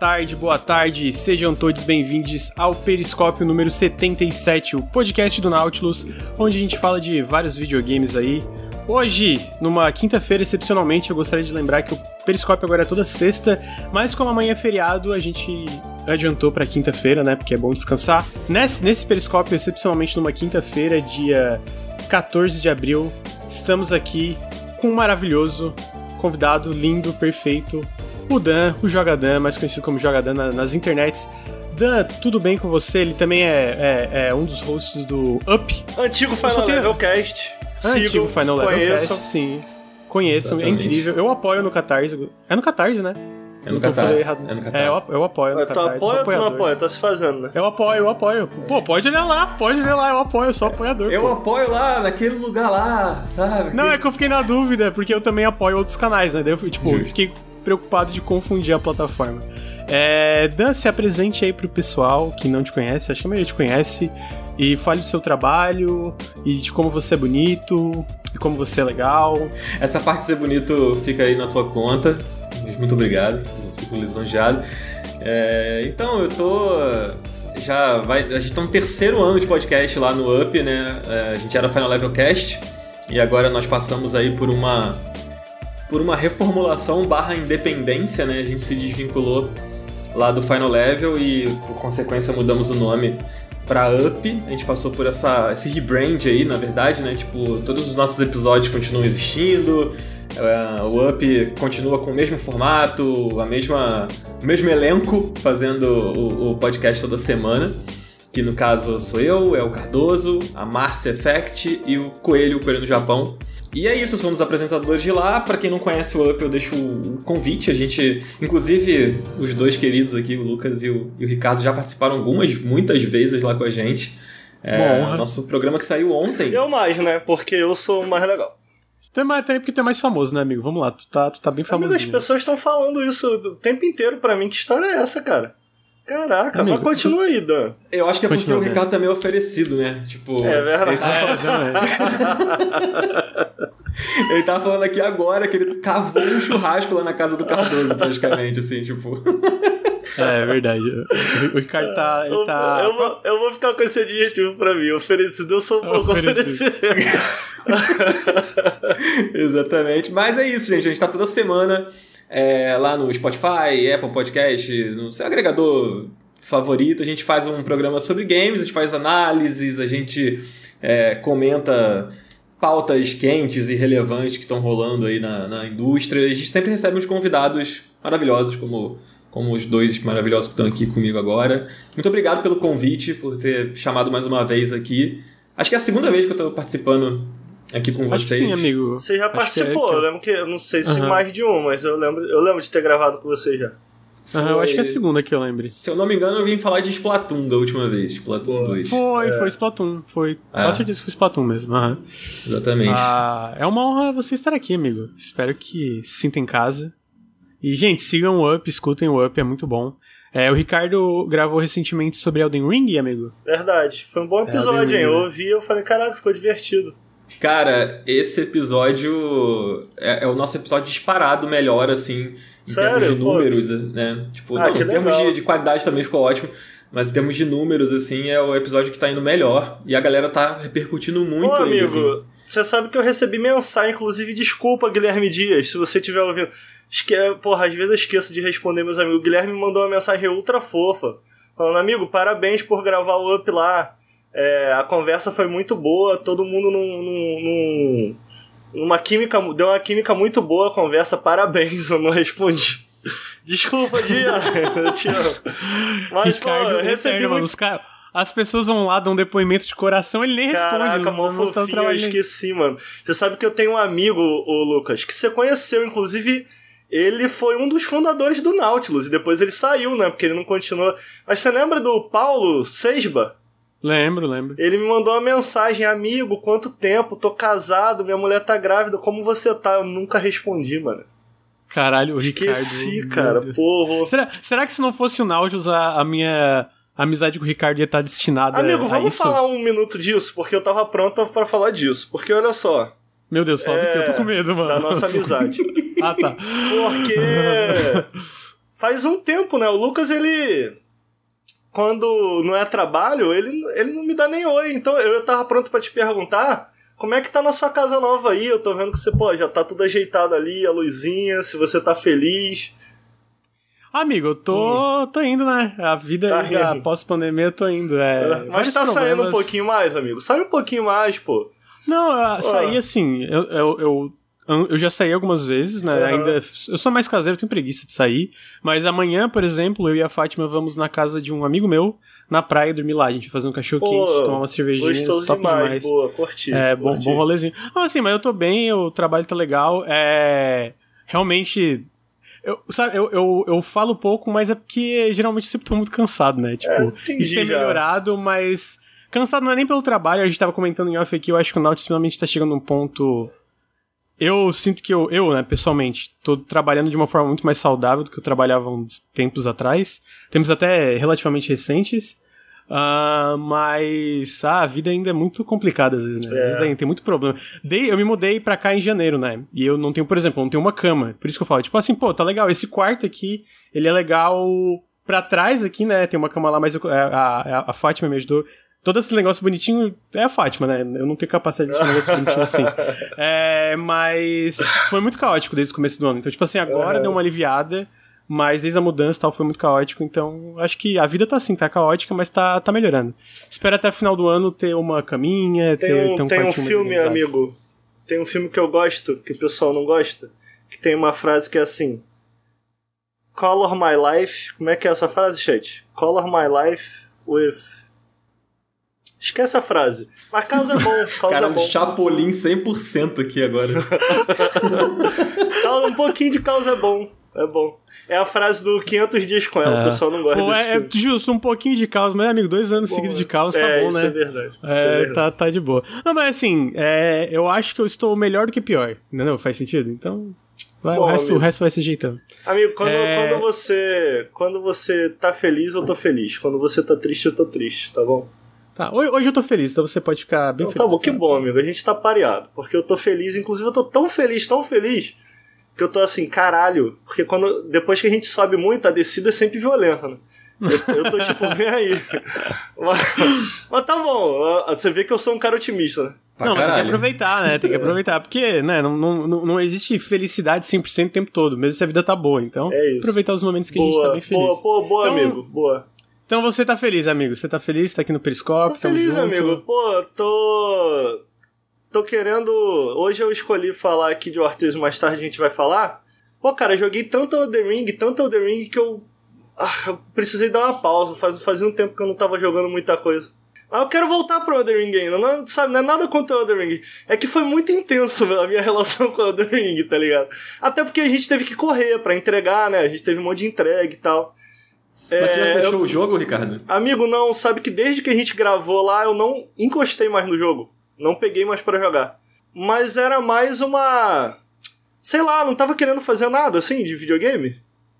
Tarde, boa tarde, sejam todos bem-vindos ao Periscópio número 77, o podcast do Nautilus, onde a gente fala de vários videogames aí. Hoje, numa quinta-feira, excepcionalmente, eu gostaria de lembrar que o Periscópio agora é toda sexta, mas como amanhã é feriado, a gente adiantou para quinta-feira, né? Porque é bom descansar. Nesse, nesse Periscópio, excepcionalmente numa quinta-feira, dia 14 de abril, estamos aqui com um maravilhoso convidado lindo, perfeito, o Dan, o Jogadan, mais conhecido como Jogadan na, nas internets. Dan, tudo bem com você? Ele também é, é, é um dos hosts do Up. Antigo Final tenho... Level Cast. Antigo Sigo, Final Level Cast, sim. Conheçam, é incrível. Eu apoio no Catarse. É no Catarse, né? É no Catarse. É no Catarse. É, eu, eu apoio no Tu apoia ou tu não apoia? Tá se fazendo, né? Eu apoio, eu apoio. Pô, pode olhar lá, pode olhar lá, eu apoio, eu sou apoiador. Eu pô. apoio lá, naquele lugar lá, sabe? Não, é que eu fiquei na dúvida, porque eu também apoio outros canais, né? Daí eu, tipo, Justo. fiquei preocupado de confundir a plataforma. É, Dan, se apresente aí pro pessoal que não te conhece, acho que a maioria te conhece, e fale do seu trabalho, e de como você é bonito, e como você é legal. Essa parte de ser bonito fica aí na sua conta, muito obrigado, fico lisonjeado. É, então, eu tô já vai. A gente tá no terceiro ano de podcast lá no Up, né? É, a gente era Final Level Cast e agora nós passamos aí por uma por uma reformulação barra independência, né? A gente se desvinculou lá do Final Level e, por consequência, mudamos o nome para Up. A gente passou por essa, esse rebrand aí, na verdade, né? Tipo, todos os nossos episódios continuam existindo. Uh, o Up continua com o mesmo formato, a mesma, o mesmo elenco fazendo o, o podcast toda semana. Que no caso sou eu, é o Cardoso, a Márcia Effect e o Coelho, o Coelho no Japão. E é isso, somos apresentadores de lá. Para quem não conhece o Up, eu deixo o convite. A gente, inclusive, os dois queridos aqui, o Lucas e o, e o Ricardo, já participaram algumas, muitas vezes lá com a gente. É, nosso programa que saiu ontem. Eu mais, né? Porque eu sou mais legal. Tu é mais, também porque tu é mais famoso, né, amigo? Vamos lá, tu tá, tu tá bem famoso. Amigo, as pessoas estão falando isso o tempo inteiro para mim. Que história é essa, cara? Caraca, Amigo, mas continua aí, Dan. Eu acho que é porque continua, o Ricardo né? também é oferecido, né? Tipo. É verdade. Ele tá, falando... ele tava falando aqui agora que ele cavou um churrasco lá na casa do Cardoso, praticamente, assim, tipo. É, é verdade. O Ricardo tá. Eu, tá... Eu, vou, eu vou ficar com esse adjetivo pra mim. Oferecido, eu sou um pouco oferecido. Exatamente. Mas é isso, gente. A gente tá toda semana é, lá no Spotify, Apple Podcast, no seu agregador favorito. A gente faz um programa sobre games, a gente faz análises, a gente é, comenta pautas quentes e relevantes que estão rolando aí na, na indústria. A gente sempre recebe uns convidados maravilhosos, como, como os dois maravilhosos que estão aqui comigo agora. Muito obrigado pelo convite, por ter chamado mais uma vez aqui. Acho que é a segunda vez que eu estou participando aqui com Acho vocês. sim, amigo. Você já Acho participou, que é, eu lembro que eu não sei se uhum. mais de um, mas eu lembro, eu lembro de ter gravado com você já. Foi... eu acho que é a segunda que eu lembro. Se eu não me engano, eu vim falar de Splatoon da última vez. Splatoon 2. Foi, é. foi Splatoon. Foi. É. Com certeza foi Splatoon mesmo. Uhum. Exatamente. Ah, é uma honra você estar aqui, amigo. Espero que se sinta em casa. E, gente, sigam o Up, escutem o Up, é muito bom. É, o Ricardo gravou recentemente sobre Elden Ring, amigo. Verdade. Foi um bom é, episódio, é, hein? Eu ouvi e eu falei, caraca, ficou divertido. Cara, esse episódio é, é, o nosso episódio disparado melhor, assim, em Sério? termos de números, né? Tipo, ah, não, em termos de, de, qualidade também ficou ótimo. Mas em termos de números, assim, é o episódio que tá indo melhor. E a galera tá repercutindo muito Ô, amigo, assim. você sabe que eu recebi mensagem, inclusive, desculpa, Guilherme Dias, se você estiver ouvindo. Esque... Porra, às vezes eu esqueço de responder meus amigos. O Guilherme me mandou uma mensagem ultra fofa. Falando, amigo, parabéns por gravar o Up lá. É, a conversa foi muito boa, todo mundo num, num, num, numa química, deu uma química muito boa a conversa, parabéns, eu não respondi. Desculpa, Dia, eu te amo. Mas, Ricardo, pô, eu recebi muito... Os As pessoas vão lá, dão um depoimento de coração, ele nem Caraca, responde. Caraca, mó fofinho, eu esqueci, mano. Você sabe que eu tenho um amigo, o Lucas, que você conheceu, inclusive ele foi um dos fundadores do Nautilus e depois ele saiu, né? Porque ele não continuou. Mas você lembra do Paulo Seisba? Lembro, lembro. Ele me mandou uma mensagem, amigo, quanto tempo? Tô casado, minha mulher tá grávida, como você tá? Eu nunca respondi, mano. Caralho, o Esqueci, Ricardo. cara, porra. Será, será que se não fosse o Nautilus, a, a minha amizade com o Ricardo ia estar destinada Amigo, vamos isso? falar um minuto disso, porque eu tava pronto para falar disso. Porque olha só. Meu Deus, fala é... do que? Eu tô com medo, mano. Da nossa amizade. ah, tá. Porque faz um tempo, né? O Lucas, ele. Quando não é trabalho, ele, ele não me dá nem oi. Então eu tava pronto para te perguntar como é que tá na sua casa nova aí. Eu tô vendo que você, pô, já tá tudo ajeitado ali, a luzinha, se você tá feliz. Amigo, eu tô, hum. tô indo, né? A vida tá pós-pandemia eu tô indo. É, Mas tá problemas... saindo um pouquinho mais, amigo. Sai um pouquinho mais, pô. Não, eu saí assim. Eu, eu, eu, eu, já saí algumas vezes, né? Uhum. Ainda, eu sou mais caseiro, tenho preguiça de sair. Mas amanhã, por exemplo, eu e a Fátima vamos na casa de um amigo meu, na praia, dormir lá. A gente vai fazer um cachorro quente, tomar uma cervejinha. Top demais. demais. Boa, curti. É, bom, bom rolezinho. Não, assim, mas eu tô bem, o trabalho tá legal. É. Realmente eu, sabe, eu, eu, eu falo pouco, mas é porque geralmente eu sempre tô muito cansado, né? Tipo, é, isso tem melhorado, mas. Cansado não é nem pelo trabalho, a gente tava comentando em off aqui, eu acho que o Nautilus finalmente tá chegando num ponto. Eu sinto que eu, eu, né, pessoalmente, tô trabalhando de uma forma muito mais saudável do que eu trabalhava uns tempos atrás. Tempos até relativamente recentes. Uh, mas ah, a vida ainda é muito complicada às vezes, né? Às vezes é. tem muito problema. Dei, eu me mudei pra cá em janeiro, né? E eu não tenho, por exemplo, não tenho uma cama. Por isso que eu falo, tipo assim, pô, tá legal, esse quarto aqui, ele é legal pra trás aqui, né? Tem uma cama lá, mas eu, a, a, a Fátima me ajudou. Todo esse negócio bonitinho é a Fátima, né? Eu não tenho capacidade de negócio bonitinho assim. É, mas foi muito caótico desde o começo do ano. Então, tipo assim, agora uhum. deu uma aliviada. Mas desde a mudança e tal foi muito caótico, então acho que a vida tá assim, tá caótica, mas tá, tá melhorando. Espero até o final do ano ter uma caminha, tem ter, um, ter um Tem um filme, amigo, tem um filme que eu gosto, que o pessoal não gosta, que tem uma frase que é assim: Color my life. Como é que é essa frase, chat? Color my life with. Esquece a frase. Mas causa é bom, causa Cara, é bom. Chapolin 100% aqui agora. um pouquinho de causa é bom. É bom. É a frase do 500 dias com ela, é. o pessoal não gosta Pô, desse é, é, justo, um pouquinho de caos, mas amigo, dois anos seguidos de caos tá é, bom, né? É, isso é verdade. É, é verdade. Tá, tá de boa. Não, mas assim, é, eu acho que eu estou melhor do que pior, entendeu? Faz sentido? Então, vai, bom, o, resto, o, resto, vai se ajeitando. Amigo, quando, é... quando, você, quando você tá feliz, eu tô feliz. Quando você tá triste, eu tô triste, tá bom? Tá, hoje eu tô feliz, então você pode ficar bem então, feliz. Tá bom, que bom, amigo. A gente tá pareado. Porque eu tô feliz, inclusive eu tô tão feliz, tão feliz que eu tô assim, caralho, porque quando depois que a gente sobe muito, a descida é sempre violenta, né? Eu, eu tô tipo, vem aí. Mas, mas, tá bom, você vê que eu sou um cara otimista, né? não, mas tem que aproveitar, né? Tem que aproveitar, porque né, não, não, não existe felicidade 100% o tempo todo, mesmo se a vida tá boa. Então, é aproveitar os momentos que boa, a gente tá bem feliz. Boa, boa, boa então, amigo, boa. Então você tá feliz, amigo? Você tá feliz? Tá aqui no Periscope? Tô feliz, junto. amigo. Pô, tô tô querendo. Hoje eu escolhi falar aqui de Arteus, mais tarde a gente vai falar. Pô, cara, joguei tanto Elden Ring, tanto Elden Ring que eu. Ah, eu precisei dar uma pausa. Faz, fazia um tempo que eu não tava jogando muita coisa. Mas eu quero voltar pro Elden Ring ainda. Não, sabe, não é nada contra o Elden Ring. É que foi muito intenso a minha relação com o Elden Ring, tá ligado? Até porque a gente teve que correr para entregar, né? A gente teve um monte de entrega e tal. Mas é, você já fechou eu... o jogo, Ricardo? Amigo, não. Sabe que desde que a gente gravou lá, eu não encostei mais no jogo. Não peguei mais para jogar. Mas era mais uma. Sei lá, não tava querendo fazer nada assim de videogame.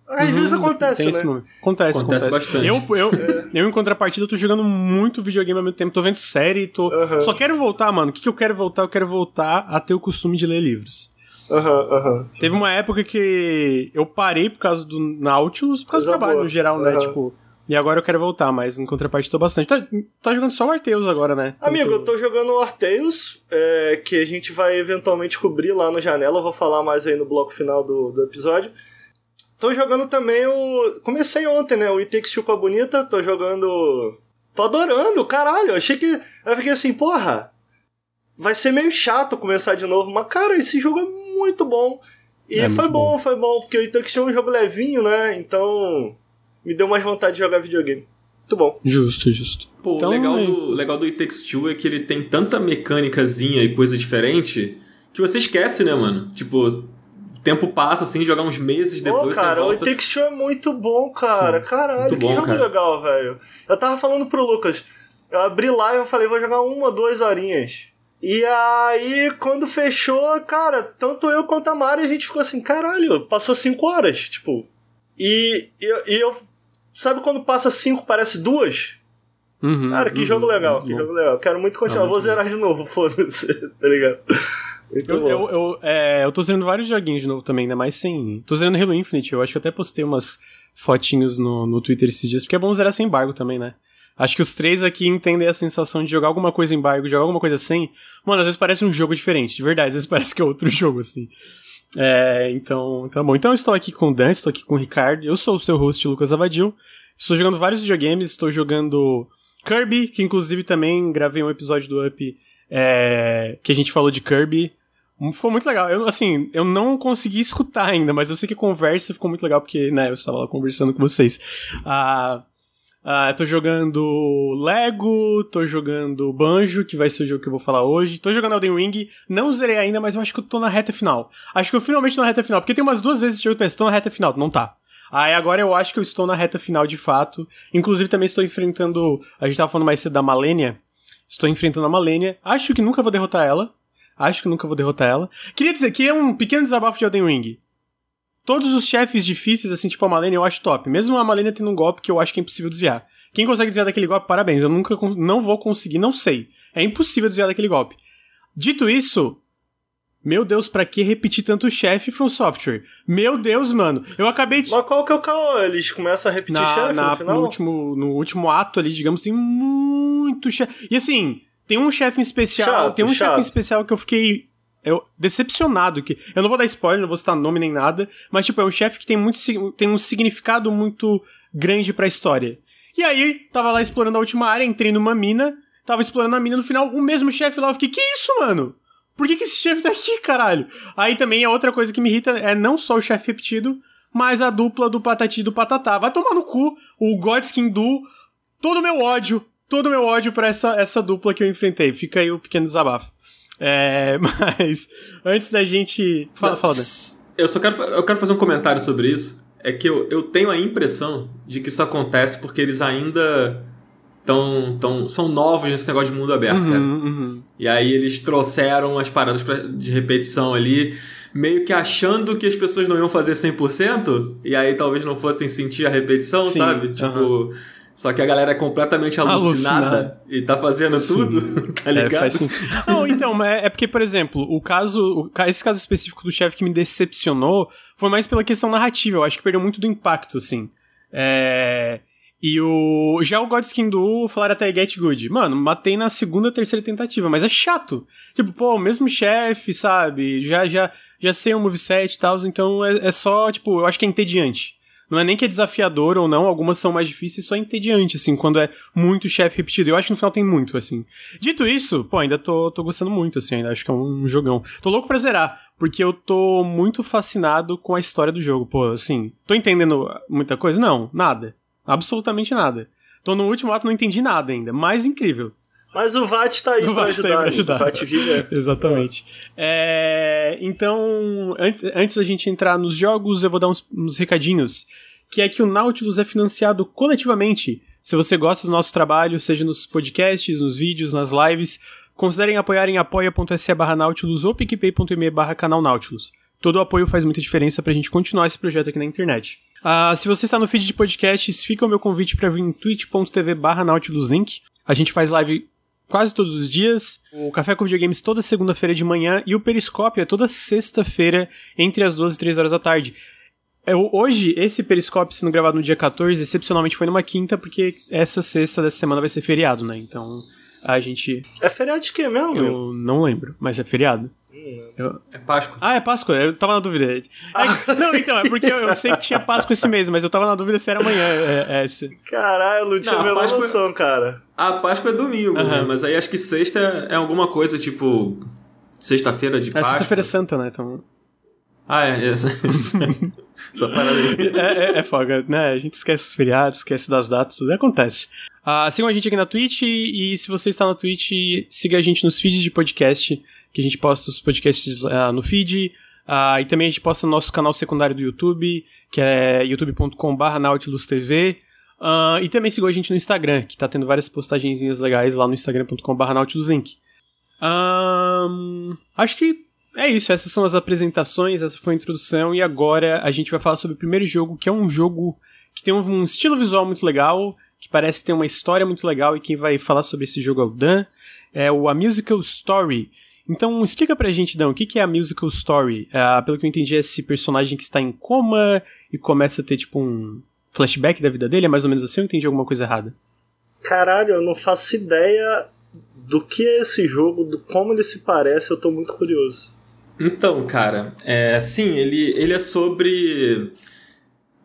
Às uhum, vezes acontece, né? Acontece, acontece, acontece. bastante. Eu, eu, é. eu, em contrapartida, tô jogando muito videogame ao mesmo tempo. Tô vendo série, tô. Uhum. Só quero voltar, mano. O que, que eu quero voltar? Eu quero voltar a ter o costume de ler livros. Aham, uhum, aham. Teve uma época que eu parei por causa do Nautilus, por causa do trabalho boa. no geral, né? Tipo, e agora eu quero voltar, mas em contrapartida tô bastante. Tá, tá jogando só o Arteus agora, né? Amigo, eu tô jogando o Arteus, é, que a gente vai eventualmente cobrir lá no Janela. Eu vou falar mais aí no bloco final do, do episódio. Tô jogando também o. Comecei ontem, né? O It Takes Two com a Bonita. Tô jogando. Tô adorando, caralho. Achei que. Eu fiquei assim, porra. Vai ser meio chato começar de novo, mas, cara, esse jogo é muito bom. E é foi bom, bom, foi bom, porque o Two é um jogo levinho, né? Então me deu mais vontade de jogar videogame. Muito bom. Justo, justo. Pô, então, o legal, é... do, legal do It Takes Two é que ele tem tanta mecânicazinha e coisa diferente que você esquece, né, mano? Tipo, o tempo passa assim, jogar uns meses depois. Pô, cara, o It Takes Two é muito bom, cara. Sim. Caralho, muito que bom, jogo cara. legal, velho. Eu tava falando pro Lucas, eu abri live e falei, vou jogar uma, duas horinhas. E aí, quando fechou, cara, tanto eu quanto a Mari, a gente ficou assim, caralho, passou cinco horas, tipo. E, e, e eu Sabe quando passa cinco parece duas? Uhum, Cara, que uhum, jogo legal, que jogo legal. Quero muito continuar. Vou zerar de novo, foda-se, tá ligado? Eu, eu, eu, é, eu tô zerando vários joguinhos de novo também, ainda mais sem. Tô zerando Halo Infinite, eu acho que até postei umas fotinhos no, no Twitter esses dias, porque é bom zerar sem embargo também, né? Acho que os três aqui entendem a sensação de jogar alguma coisa em embargo, jogar alguma coisa sem. Mano, às vezes parece um jogo diferente, de verdade, às vezes parece que é outro jogo, assim. É, então, tá bom. Então eu estou aqui com o Dan, estou aqui com o Ricardo, eu sou o seu host, Lucas Avadil. Estou jogando vários videogames, estou jogando Kirby, que inclusive também gravei um episódio do Up é, que a gente falou de Kirby. Ficou muito legal. Eu, assim, eu não consegui escutar ainda, mas eu sei que a conversa ficou muito legal, porque, né, eu estava lá conversando com vocês. Ah, ah, tô jogando Lego, tô jogando Banjo, que vai ser o jogo que eu vou falar hoje. Tô jogando Elden Ring, não zerei ainda, mas eu acho que eu tô na reta final. Acho que eu finalmente tô na reta final, porque tem umas duas vezes que eu penso, tô na reta final, não tá. Aí agora eu acho que eu estou na reta final de fato. Inclusive também estou enfrentando. A gente tava falando mais cedo da Malenia. Estou enfrentando a Malenia. Acho que nunca vou derrotar ela. Acho que nunca vou derrotar ela. Queria dizer que é um pequeno desabafo de Elden Ring. Todos os chefes difíceis, assim, tipo a Malenia, eu acho top. Mesmo a Malenia tendo um golpe que eu acho que é impossível desviar. Quem consegue desviar daquele golpe, parabéns. Eu nunca não vou conseguir, não sei. É impossível desviar daquele golpe. Dito isso, meu Deus, pra que repetir tanto chefe From Software? Meu Deus, mano. Eu acabei de. Mas qual que é o caô? Eles começam a repetir chefe no final? No último, no último ato ali, digamos, tem muito chefe. E assim, tem um chefe especial. Chato, tem um chefe especial que eu fiquei. Eu, decepcionado que. Eu não vou dar spoiler, não vou citar nome nem nada. Mas, tipo, é um chefe que tem, muito, tem um significado muito grande pra história. E aí, tava lá explorando a última área, entrei numa mina, tava explorando a mina no final, o mesmo chefe lá, eu fiquei, que isso, mano? Por que, que esse chefe tá aqui, caralho? Aí também a outra coisa que me irrita é não só o chefe repetido, mas a dupla do Patati e do Patatá. Vai tomar no cu o Godskin do todo o meu ódio, todo o meu ódio pra essa, essa dupla que eu enfrentei. Fica aí o pequeno desabafo. É, mas antes da gente. Fala, fala. Eu só quero, eu quero fazer um comentário sobre isso. É que eu, eu tenho a impressão de que isso acontece porque eles ainda tão, tão, são novos nesse negócio de mundo aberto, uhum, cara. Uhum. E aí eles trouxeram as paradas pra, de repetição ali, meio que achando que as pessoas não iam fazer 100%, e aí talvez não fossem sentir a repetição, Sim, sabe? Tipo. Uhum. Só que a galera é completamente alucinada, alucinada. e tá fazendo Sim. tudo, tá é, ligado? É, não, então, é, é, porque, por exemplo, o caso. Esse caso específico do chefe que me decepcionou foi mais pela questão narrativa. Eu acho que perdeu muito do impacto, assim. É. E o. Já o Godskin do falar até Get Good. Mano, matei na segunda, terceira tentativa, mas é chato. Tipo, pô, mesmo chefe, sabe? Já, já, já sei o moveset e tal, então é, é, só, tipo, eu acho que é entediante. Não é nem que é desafiador ou não, algumas são mais difíceis, só é entediante, assim, quando é muito chefe repetido. Eu acho que no final tem muito, assim. Dito isso, pô, ainda tô, tô gostando muito, assim, ainda acho que é um jogão. Tô louco pra zerar, porque eu tô muito fascinado com a história do jogo, pô, assim. Tô entendendo muita coisa? Não, nada. Absolutamente nada. Tô no último ato, não entendi nada ainda. Mais incrível. Mas o VAT tá aí, pra, VAT ajudar, tá ajudar. O VAT vive. Exatamente. É, então, antes da gente entrar nos jogos, eu vou dar uns, uns recadinhos. Que é que o Nautilus é financiado coletivamente. Se você gosta do nosso trabalho, seja nos podcasts, nos vídeos, nas lives, considerem apoiar em apoia.se barra Nautilus ou picpay.me barra canal Nautilus. Todo o apoio faz muita diferença pra gente continuar esse projeto aqui na internet. Uh, se você está no feed de podcasts, fica o meu convite para vir em twitch.tv barra nautiluslink. A gente faz live quase todos os dias. O Café com Videogames toda segunda-feira de manhã e o Periscópio é toda sexta-feira entre as 12 e 3 horas da tarde. Eu, hoje, esse Periscópio sendo gravado no dia 14, excepcionalmente foi numa quinta, porque essa sexta dessa semana vai ser feriado, né? Então, a gente... É feriado de quê mesmo? Eu meu? não lembro, mas é feriado. Eu... É Páscoa. Ah, é Páscoa? Eu tava na dúvida. É, ah. não, então, é porque eu, eu, sei que tinha Páscoa esse mês, mas eu tava na dúvida se era amanhã. É, é Caralho, não tinha não, Páscoa... noção, cara. A Páscoa é domingo, uhum. né? Mas aí acho que sexta é alguma coisa tipo. Sexta-feira de Páscoa. É sexta-feira santa, né? Então. Ah, é, essa, essa parada aí. É, é, é folga, né? A gente esquece os feriados, esquece das datas, tudo acontece. Uh, sigam a gente aqui na Twitch e se você está na Twitch, siga a gente nos feeds de podcast que a gente posta os podcasts uh, no feed. Uh, e também a gente posta no nosso canal secundário do YouTube, que é youtube.com.br NautilusTV. Uh, e também siga a gente no Instagram, que tá tendo várias postagenzinhas legais lá no instagram.com.br NautilusLink. Um, acho que é isso, essas são as apresentações, essa foi a introdução, e agora a gente vai falar sobre o primeiro jogo, que é um jogo que tem um estilo visual muito legal, que parece ter uma história muito legal, e quem vai falar sobre esse jogo é o Dan. É o A Musical Story, então, explica pra gente, Dan, o que, é a musical story? Uh, pelo que eu entendi, é esse personagem que está em coma e começa a ter, tipo, um, flashback da vida dele? É mais ou menos assim ou eu entendi alguma coisa errada? Caralho, eu não faço ideia do que é esse jogo, do como ele se parece, eu tô muito curioso. Então, cara, é, sim, ele, ele é sobre.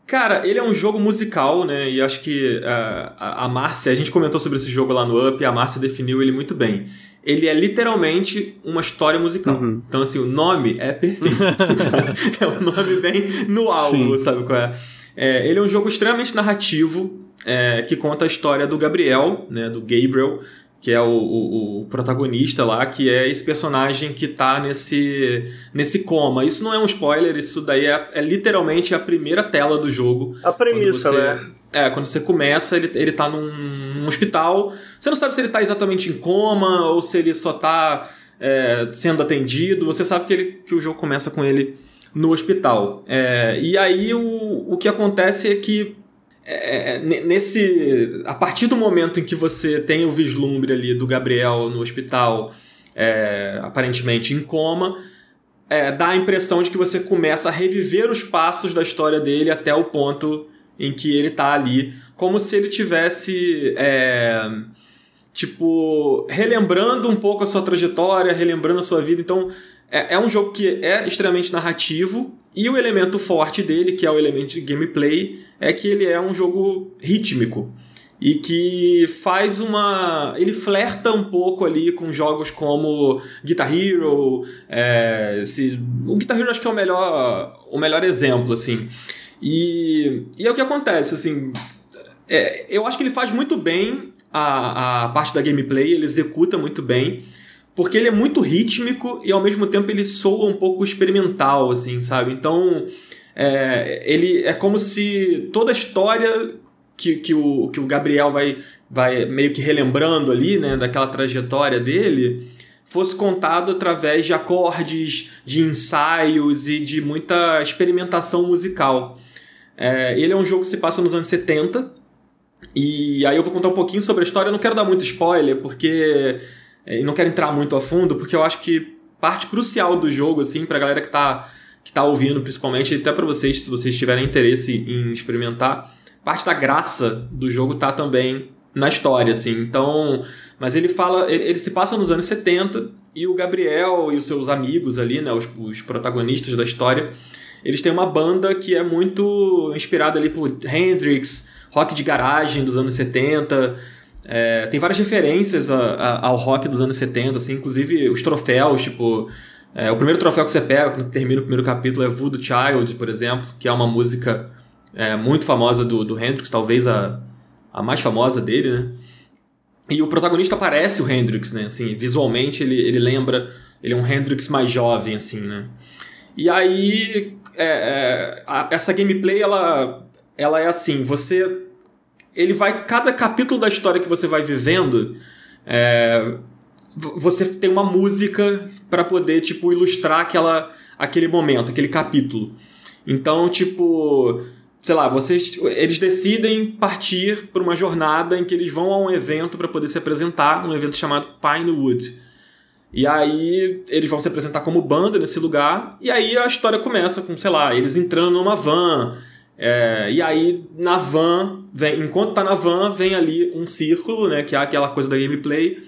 Cara, ele é um jogo musical, né? E acho que a, a Márcia, a gente comentou sobre esse jogo lá no Up e a Márcia definiu ele muito bem. Ele é literalmente uma história musical. Uhum. Então, assim, o nome é perfeito. é um nome bem no alvo, Sim. sabe qual é? É, Ele é um jogo extremamente narrativo, é, que conta a história do Gabriel, né? Do Gabriel, que é o, o- o protagonista lá, que é esse personagem que tá nesse, nesse coma. Isso não é um spoiler, isso daí é, é literalmente a primeira tela do jogo. A premissa, você- né? É, quando você começa, ele, ele tá num, num hospital. Você não sabe se ele tá exatamente em coma ou se ele só tá é, sendo atendido. Você sabe que, ele, que o jogo começa com ele no hospital. É, e aí o, o que acontece é que é, ne- nesse a partir do momento em que você tem o vislumbre ali do Gabriel no hospital é, aparentemente em coma é, dá a impressão de que você começa a reviver os passos da história dele até o ponto em que ele tá ali como se ele tivesse é, tipo relembrando um pouco a sua trajetória relembrando a sua vida então é, é um jogo que é extremamente narrativo e o elemento forte dele, que é o elemento de gameplay, é que ele é um jogo rítmico e que faz uma. Ele flerta um pouco ali com jogos como Guitar Hero. é, o Guitar Hero acho que é o melhor, o melhor exemplo, assim. E, e é o que acontece, assim. é, eu acho que ele faz muito bem a, a parte da gameplay, ele executa muito bem porque ele é muito rítmico e ao mesmo tempo ele soa um pouco experimental, assim, sabe? Então, é, ele é como se toda a história que, que, o, que o Gabriel vai, vai meio que relembrando ali, né, daquela trajetória dele, fosse contado através de acordes, de ensaios e de muita experimentação musical. É, ele é um jogo que se passa nos anos 70, e aí eu vou contar um pouquinho sobre a história. Eu não quero dar muito spoiler, porque. é, E não quero entrar muito a fundo, porque eu acho que parte crucial do jogo, assim, pra galera que tá, que tá ouvindo, principalmente, até pra vocês, se vocês tiverem interesse em experimentar, parte da graça do jogo tá também na história, assim. Então. Mas ele fala. Ele, ele se passa nos anos 70, e o Gabriel e os seus amigos ali, né, os, os protagonistas da história, eles têm uma banda que é muito inspirada ali por Hendrix, rock de garagem dos anos 70. É, tem várias referências a- a- ao rock dos anos 70, assim, inclusive os troféus, tipo. é, o primeiro troféu que você pega quando termina o primeiro capítulo é Voodoo Child, por exemplo, que é uma música é, muito famosa do, do Hendrix, talvez a, a mais famosa dele, né? E o protagonista parece o Hendrix, né? Assim, visualmente ele, ele lembra. Ele é um Hendrix mais jovem, assim, né? E aí, é, é, a- essa gameplay, ela, ela é assim, você... Ele vai... Cada capítulo da história que você vai vivendo, é, você tem uma música para poder, tipo, ilustrar aquela, aquele momento, aquele capítulo. Então, tipo... Sei lá, vocês, eles decidem partir por uma jornada em que eles vão a um evento para poder se apresentar, um evento chamado Pinewood. E aí eles vão se apresentar como banda nesse lugar. E aí a história começa com, sei lá, eles entrando numa van. é, e aí na van, vem, enquanto tá na van, vem ali um círculo, né? Que é aquela coisa da gameplay.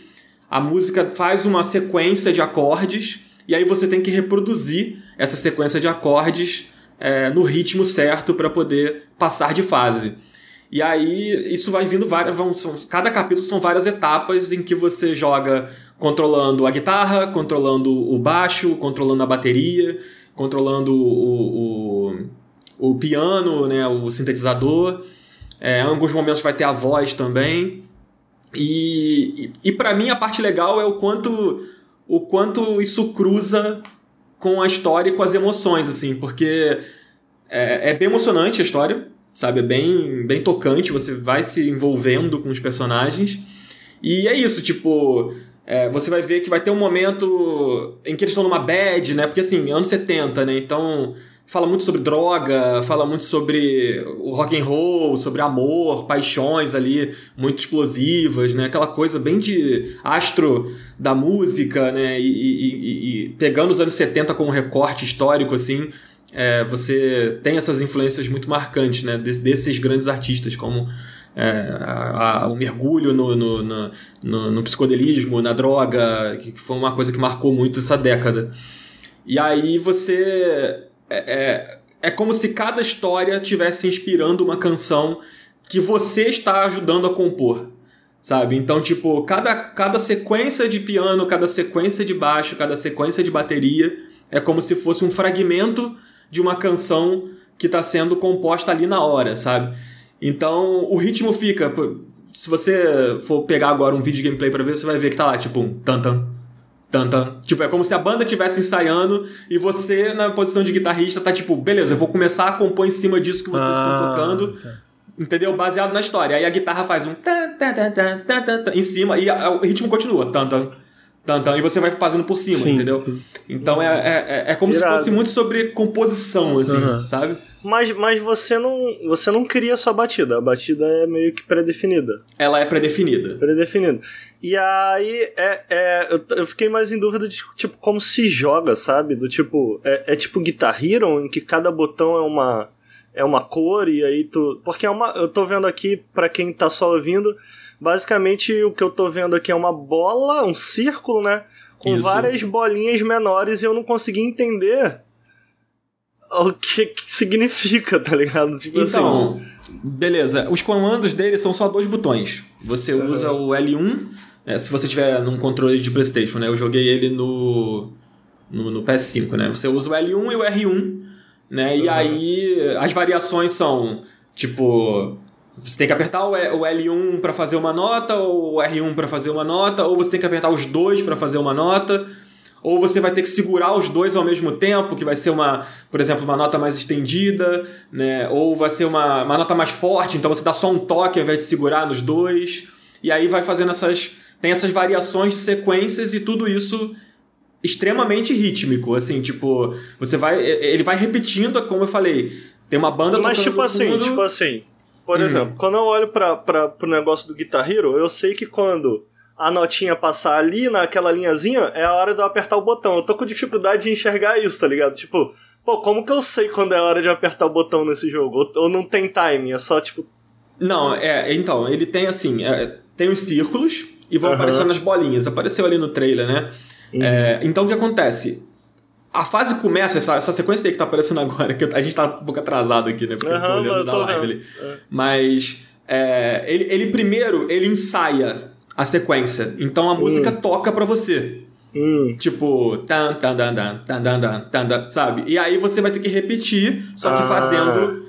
A música faz uma sequência de acordes. E aí você tem que reproduzir essa sequência de acordes é, no ritmo certo para poder passar de fase. E aí isso vai vindo várias. Vão, são, cada capítulo são várias etapas em que você joga controlando a guitarra, controlando o baixo, controlando a bateria, controlando o, o, o piano, né, o sintetizador. É, em alguns momentos vai ter a voz também. E, e, e para mim a parte legal é o quanto, o quanto isso cruza com a história e com as emoções, assim, porque é, é bem emocionante a história, sabe? É bem, bem tocante, você vai se envolvendo com os personagens. E é isso, tipo, é, você vai ver que vai ter um momento em que eles estão numa bad, né? Porque assim, anos 70, né? Então fala muito sobre droga, fala muito sobre o rock and roll, sobre amor, paixões ali muito explosivas, né? Aquela coisa bem de astro da música, né? E, e- e- pegando os anos 70 como recorte histórico, assim, é, você tem essas influências muito marcantes, né? desses grandes artistas, como é, a, a, o mergulho no, no, no, no, no psicodelismo, na droga, que, que foi uma coisa que marcou muito essa década. E aí você. É, é, é como se cada história tivesse inspirando uma canção que você está ajudando a compor. Sabe? Então, tipo, cada, cada sequência de piano, cada sequência de baixo, cada sequência de bateria é como se fosse um fragmento de uma canção que está sendo composta ali na hora, sabe? Então, o ritmo fica. Se você for pegar agora um vídeo de gameplay para ver, você vai ver que tá lá, tipo, um tan tan Tan, tan. Tipo, é como se a banda estivesse ensaiando e você, na posição de guitarrista, tá tipo, beleza, eu vou começar a compor em cima disso que vocês ah, estão tocando. Tá. Entendeu? Baseado na história. Aí a guitarra faz um tan, tan, tan, tan, tan, tan, em cima e o ritmo continua. Tan, tan, tan, tan, e você vai fazendo por cima, Sim, entendeu? Sim. Então é, é, é como Irado. se fosse muito sobre composição, assim, uhum. sabe? Mas, mas você não você não cria a sua batida. A batida é meio que pré-definida. Ela é pré-definida. Pré-definida. E aí é, é eu, eu, fiquei mais em dúvida de tipo como se joga, sabe? Do tipo é, é tipo Guitar Hero em que cada botão é uma é uma cor e aí tu porque é uma eu tô vendo aqui para quem tá só ouvindo, basicamente o que eu tô vendo aqui é uma bola, um círculo, né? Com Isso. várias bolinhas menores e eu não consegui entender o que, que significa, tá ligado? Tipo então, assim. beleza. Os comandos dele são só dois botões. Você uhum. usa o L1, é, se você tiver num controle de PlayStation, né? Eu joguei ele no, no, no PS5, né? Você usa o L1 e o R1, né? Uhum. E aí as variações são tipo. Você tem que apertar o L1 para fazer uma nota, ou o R1 para fazer uma nota, ou você tem que apertar os dois para fazer uma nota ou você vai ter que segurar os dois ao mesmo tempo, que vai ser uma, por exemplo, uma nota mais estendida, né? Ou vai ser uma, uma nota mais forte, então você dá só um toque ao invés de segurar nos dois. E aí vai fazendo essas. Tem essas variações de sequências e tudo isso extremamente rítmico, assim, tipo, você vai. Ele vai repetindo, como eu falei, tem uma banda Mas tipo assim, tipo assim. Por hum. exemplo, quando eu olho para pro negócio do Guitar Hero, eu sei que quando a notinha passar ali naquela linhazinha, é a hora de eu apertar o botão. Eu tô com dificuldade de enxergar isso, tá ligado? Tipo, pô, como que eu sei quando é a hora de apertar o botão nesse jogo? Ou, ou não tem timing, é só tipo. Não, é, então, ele tem assim, é, tem os círculos e vão uhum. aparecendo as bolinhas. Apareceu ali no trailer, né? Uhum. É, então o que acontece? A fase começa, essa, essa sequência aí que tá aparecendo agora, que a gente tá um pouco atrasado aqui, né? Porque uhum, eu tô olhando da live ali. É. Mas é, ele, ele primeiro, ele ensaia a sequência. Então a música hum. toca para você. Hum. Tipo, tan, tan, tan, tan, tan, tan, tan, tan, sabe? E aí você vai ter que repetir, só que ah. fazendo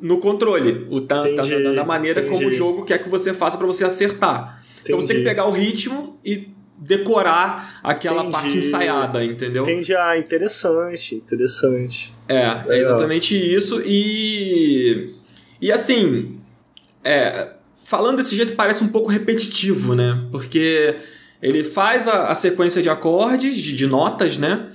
no controle. O tan, tan, tan, tan, da maneira entendi. como o jogo quer que você faça para você acertar. Entendi. Então você tem que pegar o ritmo e decorar aquela entendi. parte ensaiada, entendeu? Entendi. Ah, interessante, interessante. É, é exatamente isso. E. E assim. É, falando desse jeito parece um pouco repetitivo, né? Porque ele faz a, a sequência de acordes, de, de, notas, né?